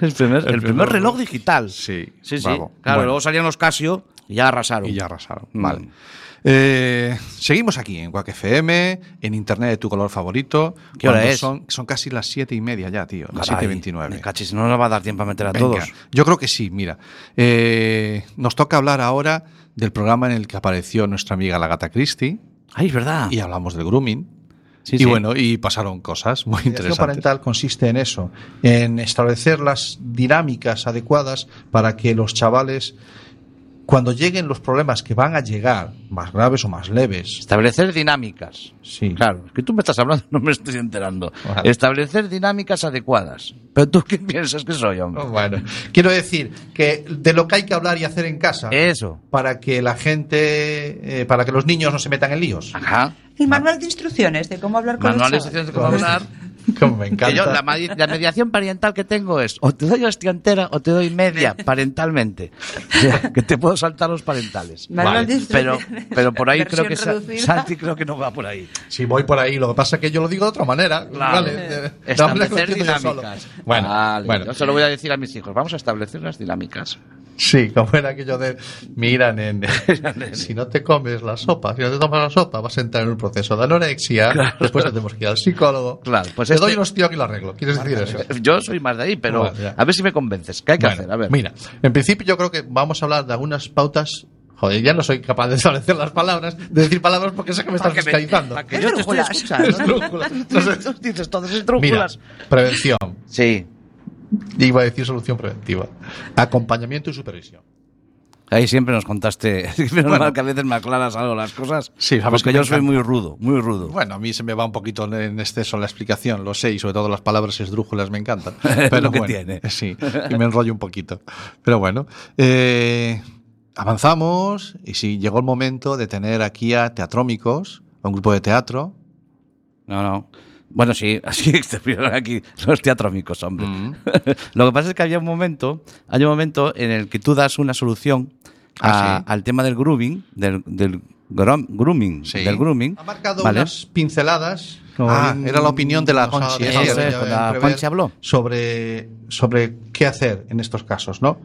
el primer, el el primer primer reloj digital. Sí, Sí, sí. bravo. Claro, Bueno. luego salían los Casio y ya arrasaron. Y ya arrasaron. Mm. Vale. Eh, seguimos aquí en Quack FM, en internet de tu color favorito. ¿Qué hora es? Son, son casi las siete y media ya, tío. Las Caray, 7.29. me cachis, no nos va a dar tiempo a meter a Venga, todos. Yo creo que sí, mira. Eh, nos toca hablar ahora del programa en el que apareció nuestra amiga la gata Christie. Ay, es verdad. Y hablamos del grooming. Sí, y sí. bueno, y pasaron cosas muy La interesantes. parental consiste en eso, en establecer las dinámicas adecuadas para que los chavales, cuando lleguen los problemas que van a llegar, más graves o más leves, Establecer dinámicas. Sí. Claro, es que tú me estás hablando, no me estoy enterando. Vale. Establecer dinámicas adecuadas. Pero tú, ¿qué piensas que soy, hombre? Bueno, quiero decir que de lo que hay que hablar y hacer en casa, Eso. para que la gente, eh, para que los niños no se metan en líos. Ajá. El manual de instrucciones de cómo hablar con Manual de los instrucciones chavales. de cómo hablar. Como me encanta. Que yo, la, mediación parental que tengo es o te doy hostia entera o te doy media parentalmente. O sea, que te puedo saltar los parentales. De Pero, pero por ahí creo que Sa- reducida. Santi creo que no va por ahí. Sí, voy por ahí. Lo que pasa es que yo lo digo de otra manera. Claro. Vale, lo establecer dinámicas. Bueno, Vale, bueno. Yo se lo voy a decir a mis hijos. Vamos a establecer las dinámicas. Sí, como era aquello de, mira, nene, si no te comes la sopa, si no te tomas la sopa, vas a entrar en un proceso de anorexia, después tenemos que ir al psicólogo. Claro, pues te este- doy unos tíos y lo arreglo. ¿Quieres decir eso? Yo soy más de ahí, pero a ver si me convences. ¿Qué hay que Bueno, hacer? A ver. Mira, en principio yo creo que vamos a hablar de algunas pautas. Joder, ya no soy capaz de establecer las palabras, de decir palabras porque sé que me estás que fiscalizando. para que yo te estoy escuchando. Dices todas Mira, esdrújulas. prevención. Sí. Iba a decir solución preventiva. Acompañamiento y supervisión. Ahí siempre nos contaste. Menos Bueno. mal que a veces me aclaras algo las cosas. Sí, sabes porque que yo soy encanta. muy rudo, muy rudo. Bueno, a mí se me va un poquito en exceso la explicación, lo sé, y sobre todo las palabras esdrújulas me encantan. Pero lo que bueno, tiene. Sí, y me enrollo un poquito. Pero bueno, eh, avanzamos y sí, llegó el momento de tener aquí a Teatrómicos, a un grupo de teatro. No, no. Bueno, sí, así estuvieron aquí los teatrómicos, hombre. Mm. Lo que pasa es que había un momento, hay un momento en el que tú das una solución a- Ah, sí. al tema del grooming, del, del grom- grooming, Sí. del grooming. Ha marcado ¿vale? unas pinceladas. Ah, bien era la opinión de la Conchi, Conchi habló. Sobre, sobre qué hacer en estos casos, ¿no?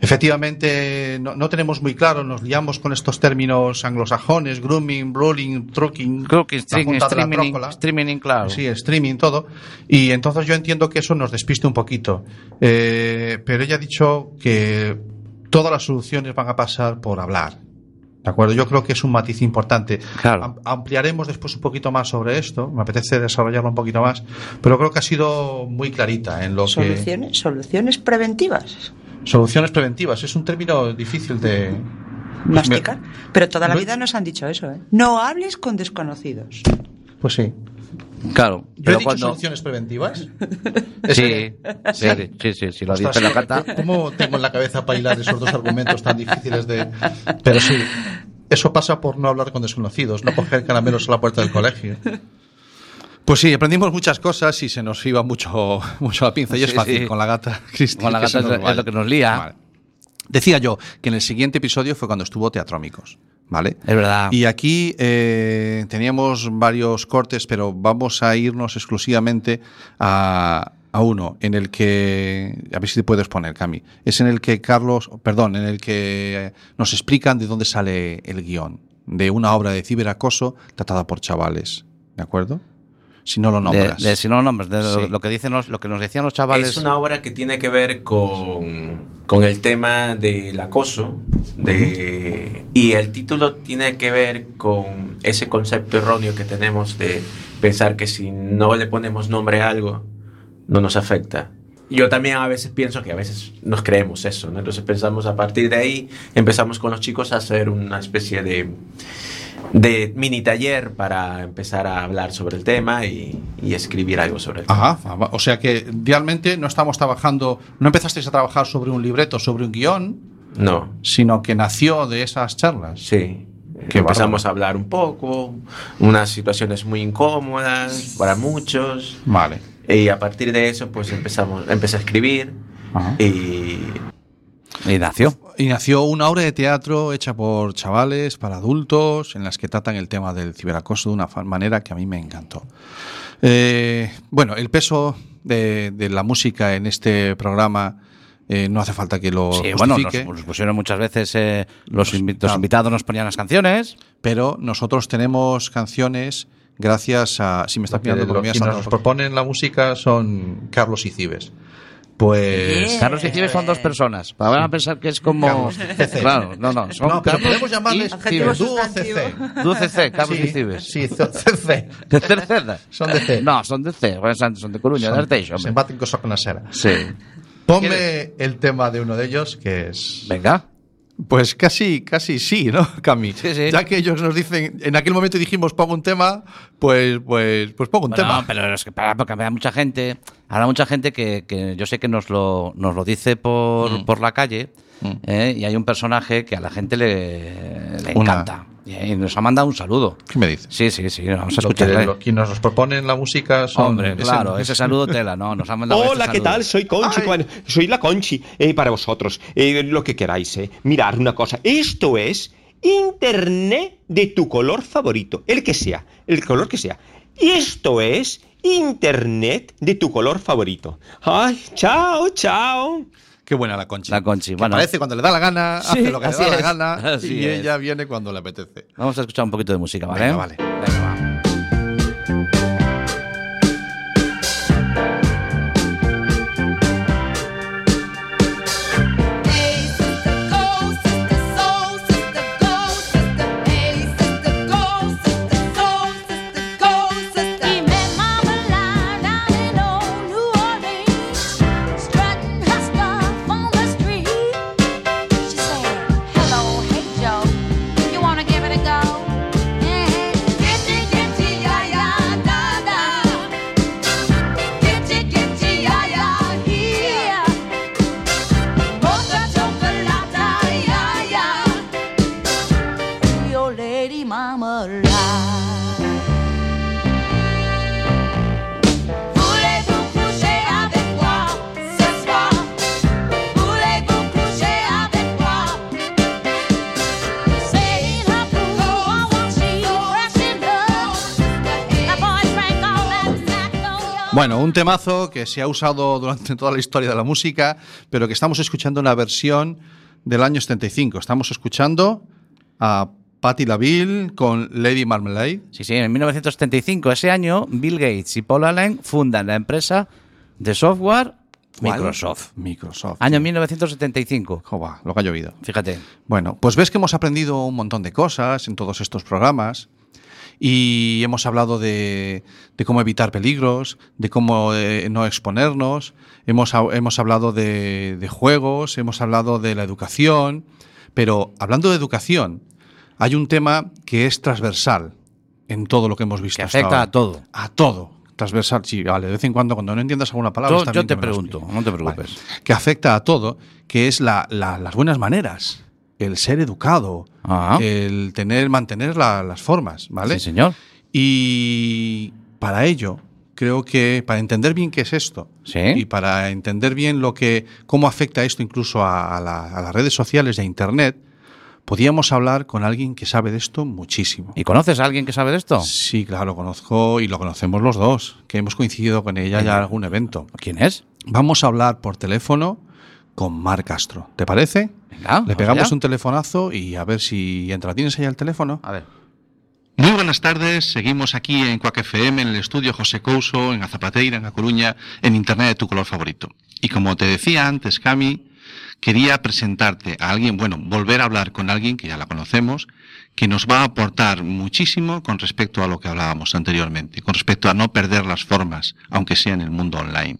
Efectivamente, no, no tenemos muy claro, nos liamos con estos términos anglosajones, grooming, brawling, trucking, la streaming, streaming, streaming, claro. Sí, streaming, todo. Y entonces yo entiendo que eso nos despiste un poquito. Eh, pero ella ha dicho que todas las soluciones van a pasar por hablar. ¿De acuerdo? Yo creo que es un matiz importante. Claro. Am- Ampliaremos después un poquito más sobre esto. Me apetece desarrollarlo un poquito más. Pero creo que ha sido muy clarita en lo que. Soluciones, soluciones preventivas. Soluciones preventivas. Es un término difícil de. Masticar. Pero toda la vida nos han dicho eso, ¿eh? No hables con desconocidos. Pues sí. Claro. Yo he pero dicho cuando- soluciones preventivas. Sí, sí, sí, sí, sí, lo dice la cata. ¿Cómo tengo en la cabeza para hilar esos dos argumentos tan difíciles de... Pero sí, eso pasa por no hablar con desconocidos, no coger caramelos a la puerta del colegio. Pues sí, aprendimos muchas cosas y se nos iba mucho, mucho la pinza. Y es Sí, fácil sí. con la gata, Cristi, Con la gata es- lo que nos lía. Vale. Decía yo que en el siguiente episodio fue cuando estuvo Teatrómicos. ¿Vale? Es verdad. Y aquí eh, teníamos varios cortes, pero vamos a irnos exclusivamente a, a uno en el que, a ver si te puedes poner, Cami, es en el que Carlos, perdón, en el que nos explican de dónde sale el guion de una obra de ciberacoso tratada por chavales, ¿de acuerdo? Si no lo De, nombras. de- si no lo nombres, de lo, Sí. lo que dicen los- lo que nos decían los chavales. Es una obra que tiene que ver con, con el tema del acoso de, y el título tiene que ver con ese concepto erróneo que tenemos de pensar que si no le ponemos nombre a algo, no nos afecta. Yo también a veces pienso que a veces nos creemos eso, ¿no? Entonces pensamos a partir de ahí, empezamos con los chicos a hacer una especie de, de mini taller para empezar a hablar sobre el tema y, y escribir algo sobre el tema. Ajá, o sea que realmente no estamos trabajando, no empezasteis a trabajar sobre un libreto, sobre un guion, No. sino que nació de esas charlas. Sí. Qué empezamos a hablar un poco, unas situaciones muy incómodas para muchos. Vale. Y a partir de eso, pues empezamos, empecé a escribir y Y nació. Y nació una obra de teatro hecha por chavales para adultos en las que tratan el tema del ciberacoso de una manera que a mí me encantó. Eh, bueno, el peso de, de la música en este programa eh, no hace falta que lo Sí, bueno, nos, nos pusieron muchas veces, eh, los, invi- los invitados nos ponían las canciones. Pero nosotros tenemos canciones gracias a. Si me está Lo que- pillando por lo- quienes nos proponen la música son Carlos y Cibes. Pues. Carlos y Cibes son dos personas. Van a pensar que es como. Carlos, CC. Claro, no, no. Son No, pero Carlos podemos llamarles dúo CC. Dúo CC, Carlos Sí, y Cibes. Sí, CC. ¿De Cerceda? Son de C. No, son de C. Bueno, Son son de Coruña, de Arteixo, hombre. Simpáticos son con la. Sí. Ponme el tema de uno de ellos, que es. Venga. Pues casi, casi sí, ¿no, Cami? Ya que ellos nos dicen, en aquel momento dijimos pongo un tema, pues, pues, pues pongo un Bueno, tema. pero es que para, porque habrá mucha gente, habrá mucha gente que, que yo sé que nos lo, nos lo dice por, Mm. por la calle ¿eh? y hay un personaje que a la gente le, le Una- encanta y nos ha mandado un saludo. ¿Qué me dices? Sí, sí, sí, vamos a escucharle. quienes nos proponen la música son. Hombre, claro, ese saludo tela, ¿no? Nos ha mandado Hola, este ¿qué tal? Soy Conchi. Bueno, soy la Conchi. eh, para vosotros, eh, lo que queráis. Eh. Mirar una cosa. Esto es Internet de tu color favorito. El que sea. El color que sea. Y esto es Internet de tu color favorito. Ay, chao, chao. Qué buena la Conchi. La Conchi, Que bueno. aparece cuando le da la gana, Sí, hace lo que le da la gana así y es. ella viene cuando le apetece. Vamos a escuchar un poquito de música, ¿vale? Venga, vale. Venga, va. Bueno, un temazo que se ha usado durante toda la historia de la música, pero que estamos escuchando una versión del año 75. Estamos escuchando a Patti LaVille con Lady Marmalade. Sí, sí, en 1975, ese año, Bill Gates y Paul Allen fundan la empresa de software ¿Cuál? Microsoft. Microsoft. Año 1975. Jova, lo que ha llovido. Fíjate. Bueno, pues ves que hemos aprendido un montón de cosas en todos estos programas y hemos hablado de, de cómo evitar peligros, de cómo eh, no exponernos, hemos, hemos hablado de, de juegos, hemos hablado de la educación, pero hablando de educación, hay un tema que es transversal en todo lo que hemos visto. Que hasta afecta ahora. a todo. A todo. Transversal, sí, vale. De vez en cuando, cuando no entiendas alguna palabra, Yo, te pregunto, no te preocupes. que afecta a todo, que es la- la- las buenas maneras, el ser educado, el tener, mantener la- las formas, ¿vale? Sí, señor. Y para ello, creo que para entender bien qué es esto y para entender bien lo que, cómo afecta esto incluso a, a la- a las redes sociales y a Internet, podíamos hablar con alguien que sabe de esto muchísimo. ¿Y conoces a alguien que sabe de esto? Sí, claro, conozco y lo conocemos los dos, que hemos coincidido con ella ya en algún evento. ¿Quién es? Vamos a hablar por teléfono con Mar Castro. ¿Te parece? Le vamos pegamos allá. un telefonazo y a ver si entra. ¿Tienes ahí el teléfono? A ver. Muy buenas tardes, seguimos aquí en Cuac FM, en el estudio José Couso, en Azapateira, en A Coruña, en Internet de tu color favorito. Y como te decía antes, Cami, quería presentarte a alguien, bueno, volver a hablar con alguien que ya la conocemos, que nos va a aportar muchísimo con respecto a lo que hablábamos anteriormente, con respecto a no perder las formas, aunque sea en el mundo online.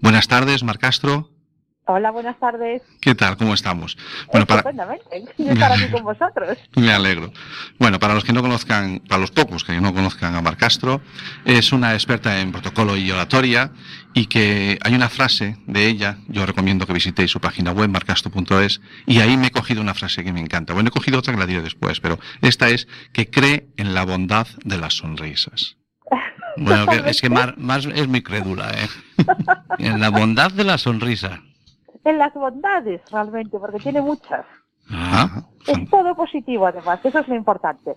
Buenas tardes, Mar Castro. Hola, buenas tardes. ¿Qué tal? ¿Cómo estamos? Bueno, para, estar aquí con vosotros. Me alegro. Bueno, para los que no conozcan, para los pocos que no conozcan a Mar Castro, es una experta en protocolo y oratoria y que hay una frase de ella, yo recomiendo que visitéis su página web, marcastro.es, y ahí me he cogido una frase que me encanta. Bueno, he cogido otra que la diré después, pero esta es que cree en la bondad de las sonrisas. Bueno, es que Mar, Mar es muy crédula, ¿eh? En la bondad de la sonrisa. En las bondades, realmente, porque tiene muchas. Ah, Es todo positivo, además, eso es lo importante.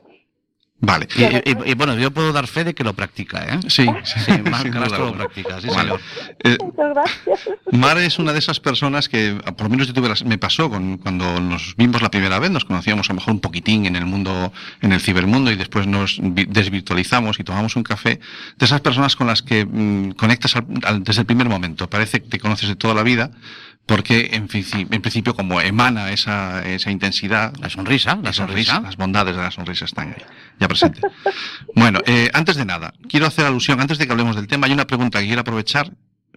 Vale. Y, y- y, bueno, yo puedo dar fe de que lo practica, ¿eh? Sí, sí, Sí, Mar Carrasco lo practica, sí, Vale. señor. Eh, Muchas gracias. Mar es una de esas personas que, por lo menos yo tuve las- me pasó con, cuando nos vimos la primera vez, nos conocíamos a lo mejor un poquitín en el mundo, en el cibermundo y después nos vi- desvirtualizamos y tomamos un café, de esas personas con las que mm, conectas al- al- desde el primer momento. Parece que te conoces de toda la vida, porque en, en principio como emana esa, esa intensidad. La sonrisa, la sonrisa. Las bondades de la sonrisa están ahí, ya presentes. Bueno, eh, antes de nada, quiero hacer alusión, antes de que hablemos del tema, hay una pregunta que quiero aprovechar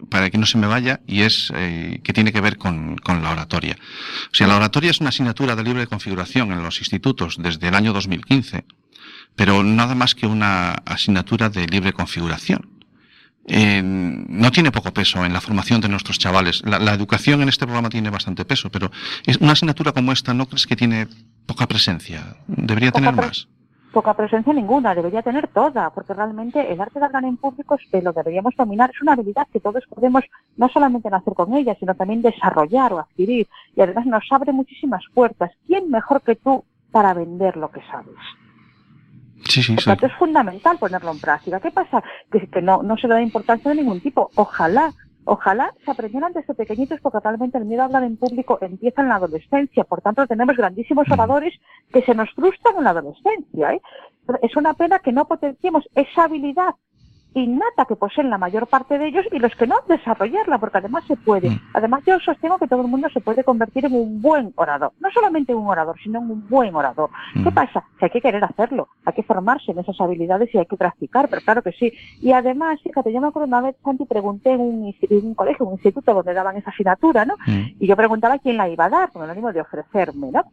para que no se me vaya y es eh, que tiene que ver con, con la oratoria. O sea, la oratoria es una asignatura de libre configuración en los institutos desde el año 2015, pero nada más que una asignatura de libre configuración. Eh, no tiene poco peso en la formación de nuestros chavales. La, la educación en este programa tiene bastante peso, pero es una asignatura como esta, ¿no crees que tiene poca presencia? Debería Poca tener más. Poca presencia ninguna, debería tener toda, porque realmente el arte de hablar en público es que lo deberíamos dominar, es una habilidad que todos podemos no solamente nacer con ella, sino también desarrollar o adquirir, y además nos abre muchísimas puertas. ¿Quién mejor que tú para vender lo que sabes? Sí, sí, Por tanto, es fundamental ponerlo en práctica. ¿Qué pasa? Que, que no, no se le da importancia de ningún tipo. Ojalá, ojalá se aprendieran desde pequeñitos porque realmente el miedo a hablar en público empieza en la adolescencia. Por tanto, tenemos grandísimos oradores que se nos frustran en la adolescencia. ¿eh? Es una pena que no potenciemos esa habilidad innata que poseen la mayor parte de ellos y los que no desarrollarla, porque además se puede. Además yo sostengo que todo el mundo se puede convertir en un buen orador. No solamente un orador, sino en un buen orador. ¿Qué pasa? Que hay que querer hacerlo, hay que formarse en esas habilidades y hay que practicar, pero claro que sí. Y además, fíjate, yo me acuerdo una vez, Santi, pregunté en un, insti- en un colegio, un instituto donde daban esa asignatura, ¿no? Y yo preguntaba quién la iba a dar, con el ánimo de ofrecerme, ¿no?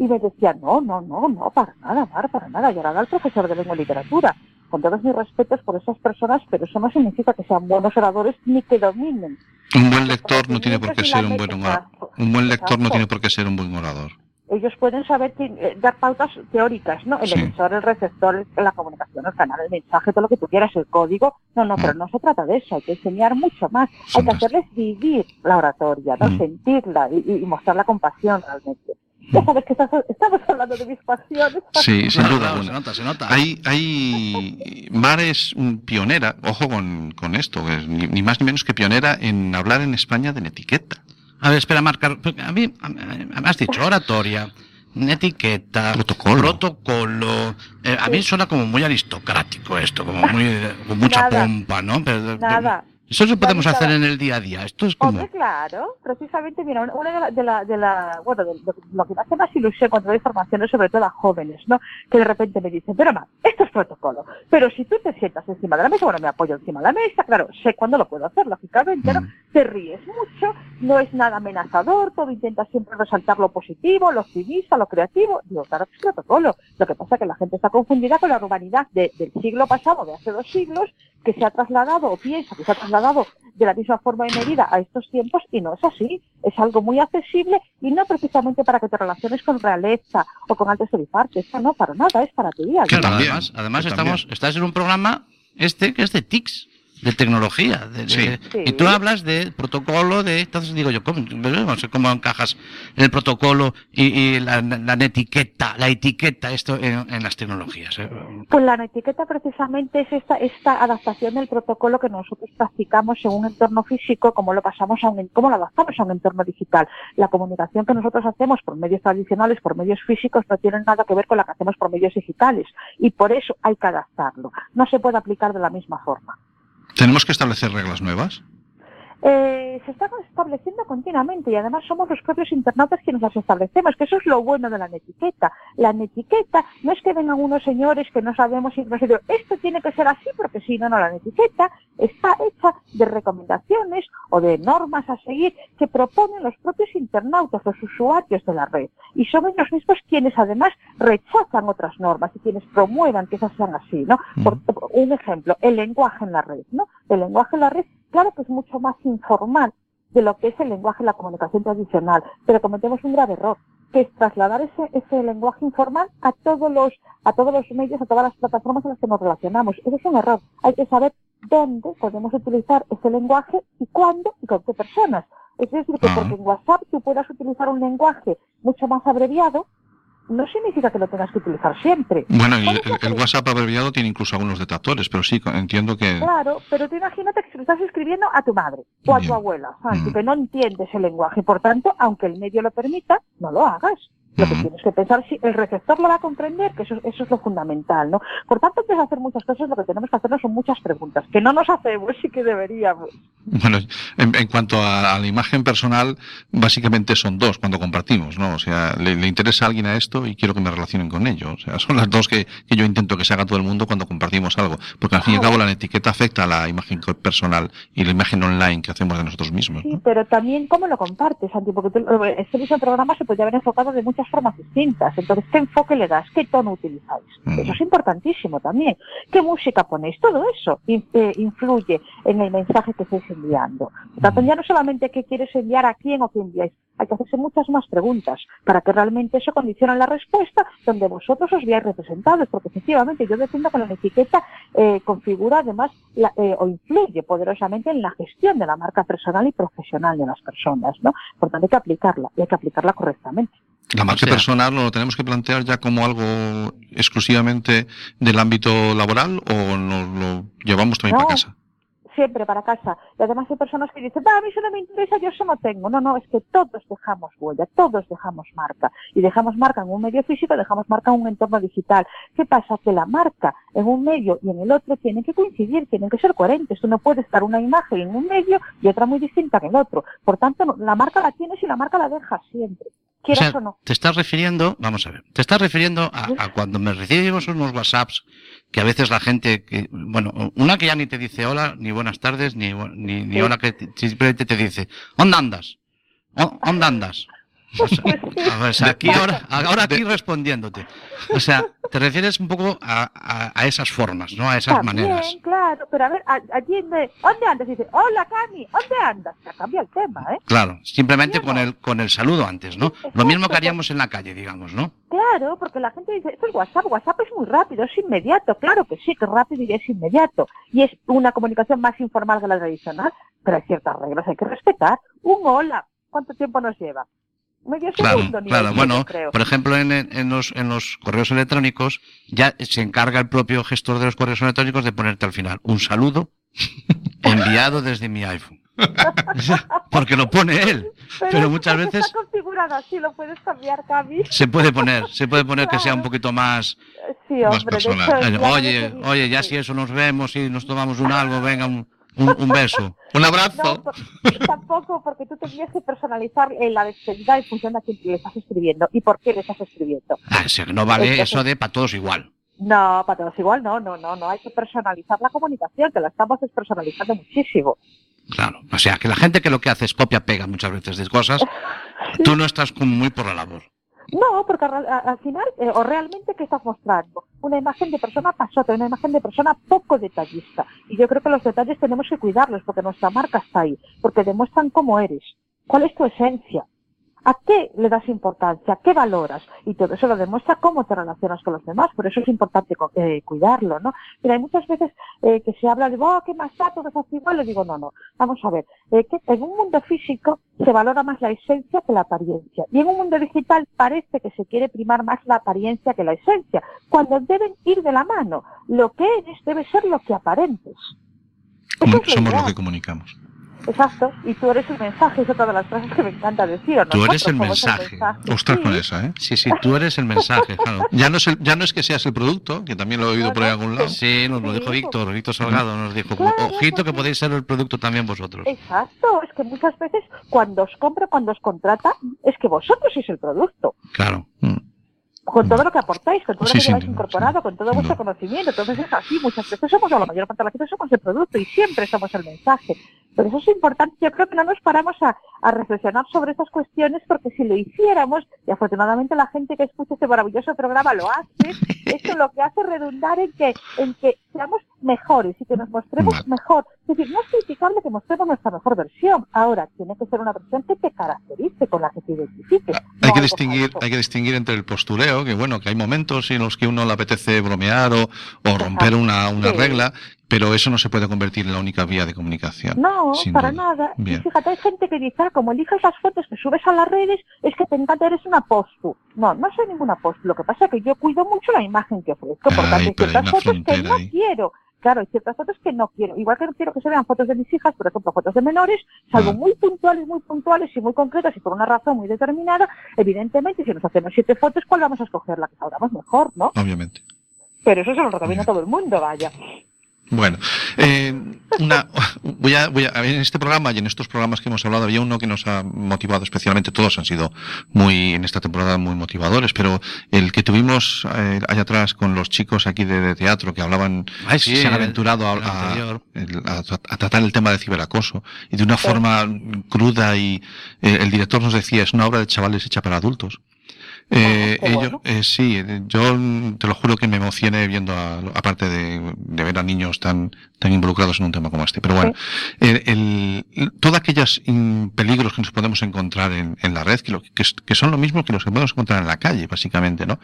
Y me decía, no, no, no, no, para nada, Mar, para nada. Y ahora da el profesor de lengua y literatura. Con todos mis respetos por esas personas, pero eso no significa que sean buenos oradores ni que dominen. Un buen lector no tiene por qué ser un buen orador. Un buen lector no tiene por qué ser un buen orador. Ellos pueden saber eh, dar pautas teóricas, ¿no? El Sí. emisor, el receptor, la comunicación, el canal, el mensaje, todo lo que tú quieras, el código. No, no, pero no se trata de eso. Hay que enseñar mucho más. Hay que hacerles vivir la oratoria, ¿no? Sentirla y, y mostrar la compasión realmente. Ya sabes que estás- estamos hablando de mis pasiones. Sí, sin duda. se nota, se nota. Hay, hay, Mar es mm, pionera, ojo con, con esto, es ni, ni más ni menos que pionera en hablar en España de etiqueta. A ver, espera, Marcar. A mí, me has dicho oratoria, etiqueta, protocolo. protocolo. Eh, a mí suena como muy aristocrático esto, como muy, con mucha Nada. pompa, ¿no? Pero- Nada. Eso lo podemos hacer en el día a día. Esto es como. Hombre, claro, precisamente, mira, una de la, de la, de la- bueno, de, de- lo que me hace más ilusión cuando doy formaciones, sobre todo a jóvenes, ¿no? Que de repente me dicen, pero ma, esto es protocolo, pero si tú te sientas encima de la mesa, bueno, me apoyo encima de la mesa, claro, sé cuándo lo puedo hacer, lógicamente, ¿no? Te ríes mucho, no es nada amenazador, todo intenta siempre resaltar lo positivo, lo optimista, lo creativo, digo, claro es protocolo, lo que pasa es que la gente está confundida con la urbanidad de- del siglo pasado, de hace dos siglos, que se ha trasladado o piensa que se ha trasladado de la misma forma y medida a estos tiempos y no es así. Es algo muy accesible y no precisamente para que te relaciones con realeza o con altos edifartes. Eso no, para nada, es para tu día. a día. Claro, además, además que estamos, estás en un programa este que es de TICs, de tecnología. de- de- Sí. Y tú hablas de protocolo, de entonces digo yo, ¿cómo, no sé cómo encajas el protocolo y, y la, la etiqueta, la etiqueta esto en, en las tecnologías. eh? Pues la etiqueta precisamente es esta, esta adaptación del protocolo que nosotros practicamos en un entorno físico, como lo pasamos a un, cómo lo adaptamos a un entorno digital. La comunicación que nosotros hacemos por medios tradicionales, por medios físicos, no tiene nada que ver con la que hacemos por medios digitales. Y por eso hay que adaptarlo. No se puede aplicar de la misma forma. ¿Tenemos que establecer reglas nuevas? Eh, se están estableciendo continuamente y además somos los propios internautas quienes las establecemos, que eso es lo bueno de la netiqueta. La netiqueta no es que vengan unos señores que no sabemos dicen, esto tiene que ser así porque si no, no, la netiqueta está hecha de recomendaciones o de normas a seguir que proponen los propios internautas, los usuarios de la red. Y son ellos mismos quienes además rechazan otras normas y quienes promuevan que esas sean así, ¿no? Por, un ejemplo, el lenguaje en la red, ¿no? El lenguaje en la red, claro que es mucho más informal de lo que es el lenguaje en la comunicación tradicional, pero cometemos un grave error, que es trasladar ese, ese lenguaje informal a todos los, a todos los medios, a todas las plataformas en las que nos relacionamos. Ese es un error. Hay que saber dónde podemos utilizar ese lenguaje y cuándo y con qué personas. Es decir, que porque en WhatsApp tú puedas utilizar un lenguaje mucho más abreviado, no significa que lo tengas que utilizar siempre. Bueno, y el, el WhatsApp abreviado tiene incluso algunos detractores, pero sí, entiendo que... Claro, pero tú imagínate que se lo estás escribiendo a tu madre o a tu abuela, Santi, que no entiendes el lenguaje. Por tanto, aunque el medio lo permita, no lo hagas. Lo que tienes que pensar si el receptor lo va a comprender, que eso, eso es lo fundamental, ¿no? Por tanto, antes de hacer muchas cosas, lo que tenemos que hacernos son muchas preguntas, que no nos hacemos y que deberíamos. Bueno, en, en cuanto a, a la imagen personal, básicamente son dos cuando compartimos, ¿no? O sea, le, le interesa a alguien a esto y quiero que me relacionen con ello. O sea, son las dos que, que yo intento que se haga todo el mundo cuando compartimos algo. Porque al fin y al cabo la etiqueta afecta a la imagen personal y la imagen online que hacemos de nosotros mismos. Sí, pero también cómo lo compartes, Santi, porque tú- este mismo programa se podría haber enfocado de muchas formas distintas. Entonces, ¿qué enfoque le das? ¿Qué tono utilizáis? Eso es importantísimo también. ¿Qué música ponéis? Todo eso eh, influye en el mensaje que estáis enviando. Por tanto, ya no solamente qué quieres enviar a quién o qué enviáis, hay que hacerse muchas más preguntas para que realmente eso condicione la respuesta donde vosotros os veáis representados, porque efectivamente yo defiendo que la etiqueta eh, configura además la- eh, o influye poderosamente en la gestión de la marca personal y profesional de las personas, ¿no? Por tanto hay que aplicarla y hay que aplicarla correctamente. La marca personal lo tenemos que plantear ya como algo exclusivamente del ámbito laboral o nos lo llevamos también No, para casa. Siempre para casa. Y además hay personas que dicen, "Va, a mí eso no me interesa, yo eso no tengo. No, no, es que todos dejamos huella, todos dejamos marca. Y dejamos marca en un medio físico, dejamos marca en un entorno digital. ¿Qué pasa? Que la marca en un medio y en el otro tienen que coincidir, tienen que ser coherentes. Tú no puedes dar una imagen en un medio y otra muy distinta en el otro. Por tanto, no- la marca la tienes y la marca la dejas siempre. O Quieras sea, o no. te estás refiriendo, vamos a ver, te estás refiriendo a, a cuando me recibimos unos WhatsApps que a veces la gente, que, bueno, una que ya ni te dice hola, ni buenas tardes, ni, ni, ni hola, que te- simplemente te dice, ¿dónde andas? ¿Ó- ¿Dónde andas? O sea, a ver, o sea, aquí ahora, ahora aquí respondiéndote. O sea, te refieres un poco a, a- a esas formas, ¿no? A esas También, maneras. claro, pero a ver, allí de- ¿dónde andas? Dice, hola Cami, ¿dónde andas? Se cambia el tema, ¿eh? Claro, simplemente con el, con el saludo antes, ¿no? Lo mismo que haríamos en la calle, digamos, ¿no? Claro, porque la gente dice, esto es WhatsApp, WhatsApp es muy rápido, es inmediato, claro que sí, que es rápido y es inmediato. Y es una comunicación más informal que la tradicional, pero hay ciertas reglas, hay que respetar. Un hola, ¿cuánto tiempo nos lleva? Medio Claro, segundo, claro. medio, Bueno, creo. por ejemplo, en, en los, en los correos electrónicos ya se encarga el propio gestor de los correos electrónicos de ponerte al final un saludo enviado desde mi iPhone. Porque lo pone él. Pero muchas veces Está configurado así, lo puedes cambiar, Cami. se puede poner, se puede poner que sea un poquito más, Sí, más hombre, hecho, personal. Oye, oye, ya si eso nos vemos y nos tomamos un algo, venga, un, un, un beso. Un abrazo. No, tampoco, porque tú tendrías que personalizar eh, la despedida en función de a quién le estás escribiendo y por qué le estás escribiendo. Ah, o sea, que no vale Entonces- eso de para todos igual. No, para todos igual, no, no, no, no, hay que personalizar la comunicación, que la estamos despersonalizando muchísimo. Claro. O sea, que la gente que lo que hace es copia-pega muchas veces de cosas, tú no estás muy por la labor. No, porque al, final, eh, o realmente, ¿qué estás mostrando? Una imagen de persona pasota, una imagen de persona poco detallista. Y yo creo que los detalles tenemos que cuidarlos, porque nuestra marca está ahí, porque demuestran cómo eres, cuál es tu esencia, a qué le das importancia, qué valoras, y todo eso lo demuestra cómo te relacionas con los demás, por eso es importante eh, cuidarlo, ¿no? Pero hay muchas veces eh, que se habla de, oh, qué más es así igual, le digo, no, no, vamos a ver, eh, que en un mundo físico se valora más la esencia que la apariencia, y en un mundo digital parece que se quiere primar más la apariencia que la esencia, cuando deben ir de la mano, lo que eres debe ser lo que aparentes. Somos lo que comunicamos. Exacto, y tú eres el mensaje, es otra de las frases que me encanta decir. ¿o Tú eres el mensaje. Ostras con esa, ¿eh? Sí, sí, tú eres el mensaje, claro. Ya no, es el- ya no es que seas el producto, que también lo he oído por ahí algún lado. Sí, nos lo dijo Víctor, Víctor Salgado nos dijo, Claro, ojito que podéis ser el producto también vosotros. Exacto, es que muchas veces cuando os compra, cuando os contrata, es que vosotros sois el producto. Claro. Con todo lo que aportáis, con todo Sí, lo que sí, lleváis incorporado, con todo vuestro conocimiento. Entonces es así, muchas veces somos, o la mayor parte de las veces somos el producto y siempre somos el mensaje. Pero eso es importante, yo creo que no nos paramos a, a reflexionar sobre estas cuestiones porque si lo hiciéramos, y afortunadamente la gente que escucha este maravilloso programa lo hace, eso lo que hace redundar en que, en que seamos mejores y que nos mostremos mejor. Es decir, no es criticable que mostremos nuestra mejor versión. Ahora, tiene que ser una versión que te caracterice, con la que te identifiques. Hay que distinguir, hay que distinguir entre el postureo, que bueno, que hay momentos en los que uno le apetece bromear o, o romper una, una Sí. regla, Pero eso no se puede convertir en la única vía de comunicación. No, para duda. nada. Y fíjate, hay gente que dice, ah, como eliges las fotos que subes a las redes, es que te encanta, eres una postu. No, no soy ninguna postu. Lo que pasa es que yo cuido mucho la imagen que ofrezco. Por tanto, Ay, hay ciertas fotos que no quiero. Claro, hay ciertas fotos que no quiero. Igual que no quiero que se vean fotos de mis hijas, por ejemplo, fotos de menores, salvo Ah. muy puntuales, muy puntuales y muy concretas y por una razón muy determinada, evidentemente, si nos hacemos siete fotos, ¿cuál vamos a escoger? La que sabramos mejor, ¿no? Obviamente. Pero eso se lo recomiendo a todo el mundo, vaya. Bueno, eh, una, voy a, voy a, en este programa y en estos programas que hemos hablado había uno que nos ha motivado especialmente, todos han sido muy, en esta temporada muy motivadores, pero el que tuvimos eh, allá atrás con los chicos aquí de, de teatro que hablaban, Ay, sí, se han aventurado el a tratar el tema de ciberacoso y de una forma cruda y eh, el director nos decía, es una obra de chavales hecha para adultos. Eh, qué ello- bueno. eh, sí, yo te lo juro que me emocioné viendo, a- aparte de, de ver a niños tan, tan involucrados en un tema como este. Pero bueno, el, el- todos aquellos mm, peligros que nos podemos encontrar en, en la red, que, lo- que, son lo mismo que los que podemos encontrar en la calle, básicamente, ¿no?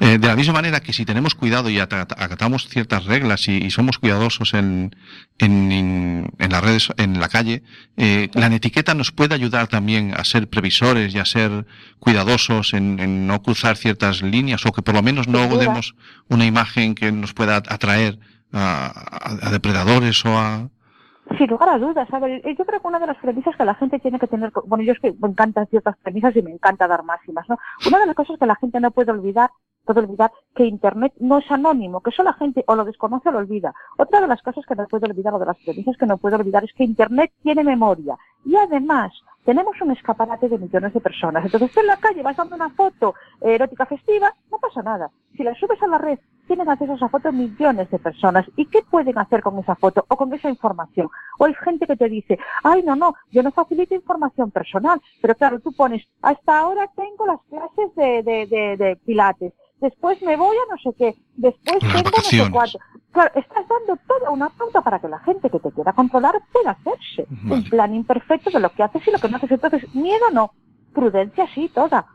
Eh, de la misma manera que si tenemos cuidado y ata- acatamos ciertas reglas y, y somos cuidadosos en, en, las redes, en la calle, eh, la etiqueta nos puede ayudar también a ser previsores y a ser cuidadosos en no cruzar ciertas líneas o que por lo menos no duda. demos una imagen que nos pueda atraer a, a- a depredadores o a... Sin lugar a dudas, a ver, yo creo que una de las premisas que la gente tiene que tener, bueno, yo es que me encantan ciertas premisas y me encanta dar máximas, ¿no? Una de las cosas que la gente no puede olvidar, puede olvidar que Internet no es anónimo, que eso la gente o lo desconoce o lo olvida. Otra de las cosas que no puede olvidar, o de las premisas que no puede olvidar, es que Internet tiene memoria. Y además, tenemos un escaparate de millones de personas. Entonces, tú en la calle vas dando una foto eh, erótica festiva, no pasa nada. Si la subes a la red, tienen acceso a esa foto millones de personas. ¿Y qué pueden hacer con esa foto o con esa información? O hay gente que te dice, ay, no, no, yo no facilito información personal. Pero claro, tú pones, hasta ahora tengo las clases de, de, de, de pilates. Después me voy a no sé qué. Después tengo no sé cuánto. Claro, estás dando toda una pauta para que la gente que te quiera controlar pueda hacerse un plan imperfecto de lo que haces y lo que no haces. Entonces, miedo no, prudencia sí, toda.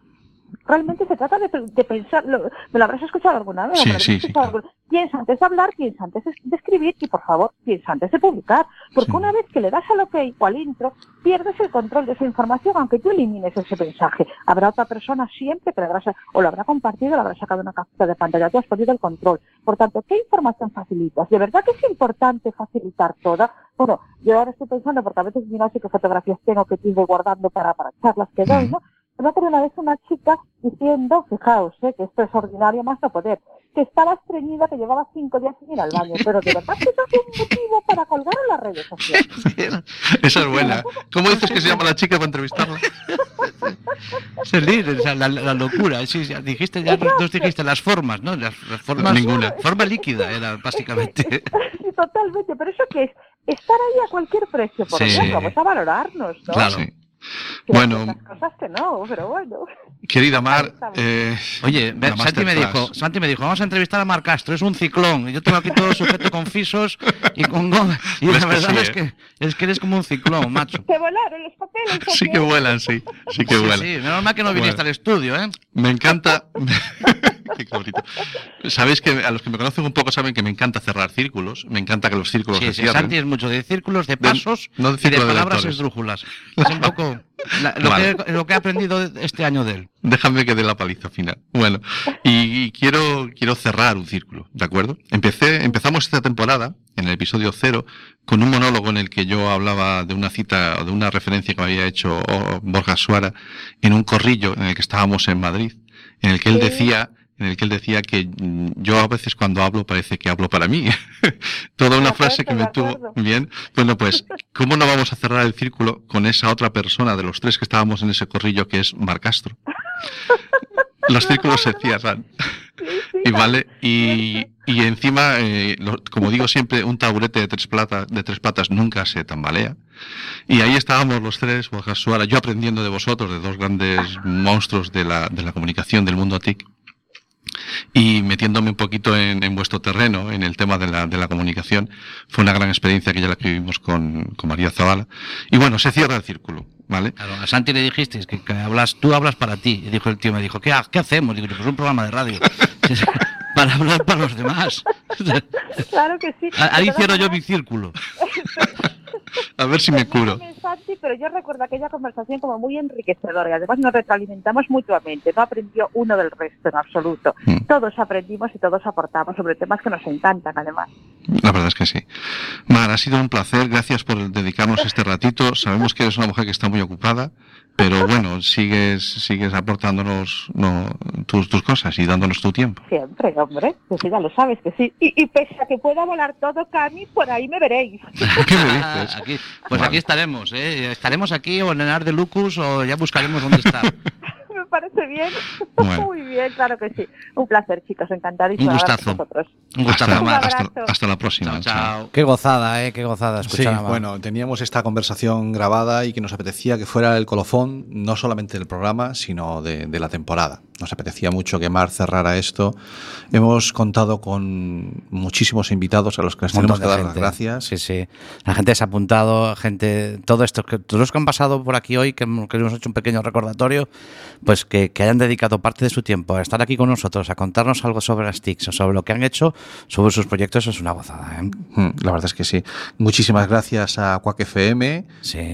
Realmente se trata de, de pensar, lo- me lo habrás escuchado alguna vez. Sí, ¿Me lo sí, sí, escuchado alguna- Piensa antes de hablar, piensa antes de escribir y por favor, piensa antes de publicar. Porque una vez que le das al OK o al intro, pierdes el control de esa información, aunque tú elimines ese mensaje. Habrá otra persona siempre que le habrá, o lo habrá compartido, o le habrá sacado una captura de pantalla. Tú has perdido el control. Por tanto, ¿qué información facilitas? ¿De verdad que es importante facilitar toda? Bueno, yo ahora estoy pensando, porque a veces mira sé qué fotografías tengo que ir guardando para, para charlas que doy, ¿no? Me acuerdo una vez una chica diciendo, fijaos, ¿eh? que esto es ordinario más no poder, que estaba estreñida, que llevaba cinco días sin ir al baño, pero de verdad que eso es un motivo para colgar en las redes sociales. Esa es buena. ¿Cómo dices que se llama la chica para entrevistarla? Es el líder, o sea, la, la locura. Sí, ya dijiste, ya nos, nos dijiste las formas, ¿no? Las, las formas. Ninguna. Forma líquida era básicamente. Sí, totalmente, pero eso que es estar ahí a cualquier precio, por Sí. Dios, vamos a valorarnos, ¿no? Claro. Bueno, no, pero querida Mar, eh, Oye, Santi me dijo, Santi me dijo, vamos a entrevistar a Mar Castro, es un ciclón. Y Yo tengo aquí todo sujeto con fisos y con goma. Y la verdad sí, es, ¿eh? que, es que eres como un ciclón, macho. Se volaron los papeles. Sí que vuelan, sí. Sí que Sí, vuelan. sí, menos mal que no viniste Bueno. al estudio, ¿eh? Me encanta. Qué bonito. Sabéis que a los que me conocen un poco saben que me encanta cerrar círculos. Me encanta que los círculos Sí, se sí, cierren. Santi es mucho de círculos, de pasos no de y de palabras lectores. esdrújulas. Es un poco la- lo, Vale. que, lo que he aprendido este año de él. Déjame que dé la paliza final. Bueno, y, y quiero, quiero cerrar un círculo, ¿de acuerdo? Empecé, empezamos esta temporada, en el episodio cero, con un monólogo en el que yo hablaba de una cita, o de una referencia que me había hecho oh, Borja Suara en un corrillo en el que estábamos en Madrid, en el que él decía, en el que él decía que mm, yo a veces cuando hablo parece que hablo para mí. Toda una frase que me tuvo bien. Bueno, pues, ¿cómo no vamos a cerrar el círculo con esa otra persona de los tres que estábamos en ese corrillo que es Mar Castro? Los círculos se cierran. Y vale, y, y encima, eh, lo- como digo siempre, un taburete de tres, plata, de tres patas nunca se tambalea. Y ahí estábamos los tres, Borja Suara, yo aprendiendo de vosotros, de dos grandes monstruos de la, de la comunicación del mundo TIC, y metiéndome un poquito en, en vuestro terreno, en el tema de la, de la comunicación. Fue una gran experiencia que ya la que vivimos con, con María Zavala. Y bueno, se cierra el círculo, ¿vale? Claro, a Santi le dijiste que, que hablas, tú hablas para ti. Y dijo el tío, me dijo, ¿qué, qué hacemos? Digo, pues un programa de radio. para hablar para los demás. claro que sí. Ahí cierro yo mi círculo. A ver si me curo. Santi, pero yo recuerdo aquella conversación como muy enriquecedora y además nos retroalimentamos mutuamente. No aprendió uno del resto en absoluto. Todos aprendimos y todos aportamos sobre temas que nos encantan, además. La verdad es que sí. Mar, ha sido un placer. Gracias por dedicarnos este ratito. Sabemos que eres una mujer que está muy ocupada, pero bueno, sigues, sigues aportándonos no, tus, tus cosas y dándonos tu tiempo. Siempre, hombre. Que sí, ya lo sabes que sí. Y, y pese a que pueda volar todo, Cami, por ahí me veréis. ¿Qué me dices? Aquí, pues aquí estaremos, ¿eh? Estaremos aquí o en el Ar de Lucus o ya buscaremos dónde está. me parece bien. Bueno. Muy bien, claro que sí. Un placer, chicos. Encantadísimo Un gustazo. Un gustazo, abrazo. Hasta la próxima. Chao. Qué gozada, ¿eh? Qué gozada Sí, escuchar Mar. bueno, teníamos esta conversación grabada y que nos apetecía que fuera el colofón no solamente del programa, sino de, de la temporada. Nos apetecía mucho que Mar cerrara esto. Hemos contado con muchísimos invitados a los que les tenemos que dar las gracias. Sí, sí. La gente se ha apuntado, gente, todo esto, que todos los que han pasado por aquí hoy, que, que hemos hecho un pequeño recordatorio, pues que, que hayan dedicado parte de su tiempo a estar aquí con nosotros, a contarnos algo sobre las TICs o sobre lo que han hecho, sobre sus proyectos, es una gozada. ¿eh? Mm, La verdad es que sí. Muchísimas gracias a Quack FM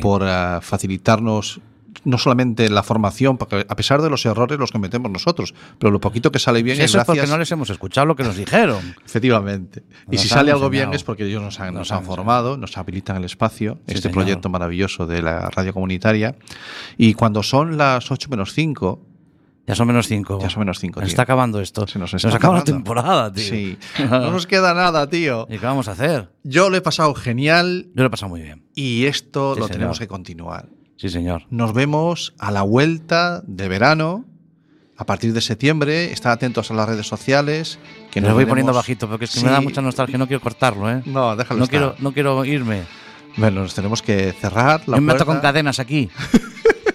por eh, facilitarnos no solamente la formación, porque a pesar de los errores los cometemos nosotros, pero lo poquito que sale bien Sí, es eso es gracias. porque no les hemos escuchado lo que nos dijeron. Efectivamente. Y Nos si han sale algo enseñado. bien es porque ellos nos han, nos Nos han formado, nos habilitan el espacio, Sí, este señor. proyecto maravilloso de la radio comunitaria. Y cuando son las 8 menos 5. Ya son menos 5. Ya son menos 5. Se está acabando esto. Se nos, Se está nos acaba la temporada, tío. Sí. No nos queda nada, tío. ¿Y qué vamos a hacer? Yo lo he pasado genial. Yo lo he pasado muy bien. Y esto Sí, lo señor. tenemos que continuar. Sí, señor. Nos vemos a la vuelta de verano. A partir de septiembre, estad atentos a las redes sociales. Que nos lo voy veremos- poniendo bajito porque es que Sí. me da mucha nostalgia, no quiero cortarlo, ¿eh? No, déjalo No estar. quiero, no quiero irme. Bueno, nos tenemos que cerrar la Yo me meto con cadenas aquí.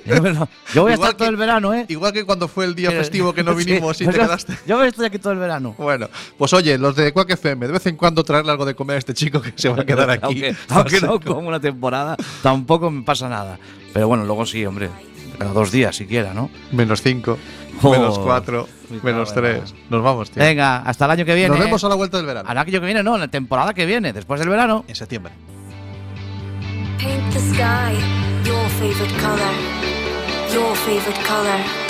Yo voy a estar todo el verano, ¿eh? Igual que cuando fue el día Eh, festivo que no sí, vinimos y pues te yo- quedaste. Yo estoy aquí todo el verano. Bueno, pues oye, los de Quack FM, de vez en cuando traerle algo de comer a este chico que se va a quedar aquí. aunque aunque no como una temporada, tampoco me pasa nada. Pero bueno, luego sí, hombre. Cada dos días siquiera, ¿no? Menos 5, Oh, menos 4, me menos 3. Nos vamos, tío. Venga, hasta el año que viene. Nos vemos a la vuelta del verano. Al año que viene, no, la temporada que viene, después del verano. En septiembre. Paint the sky your favorite color. Your favorite color.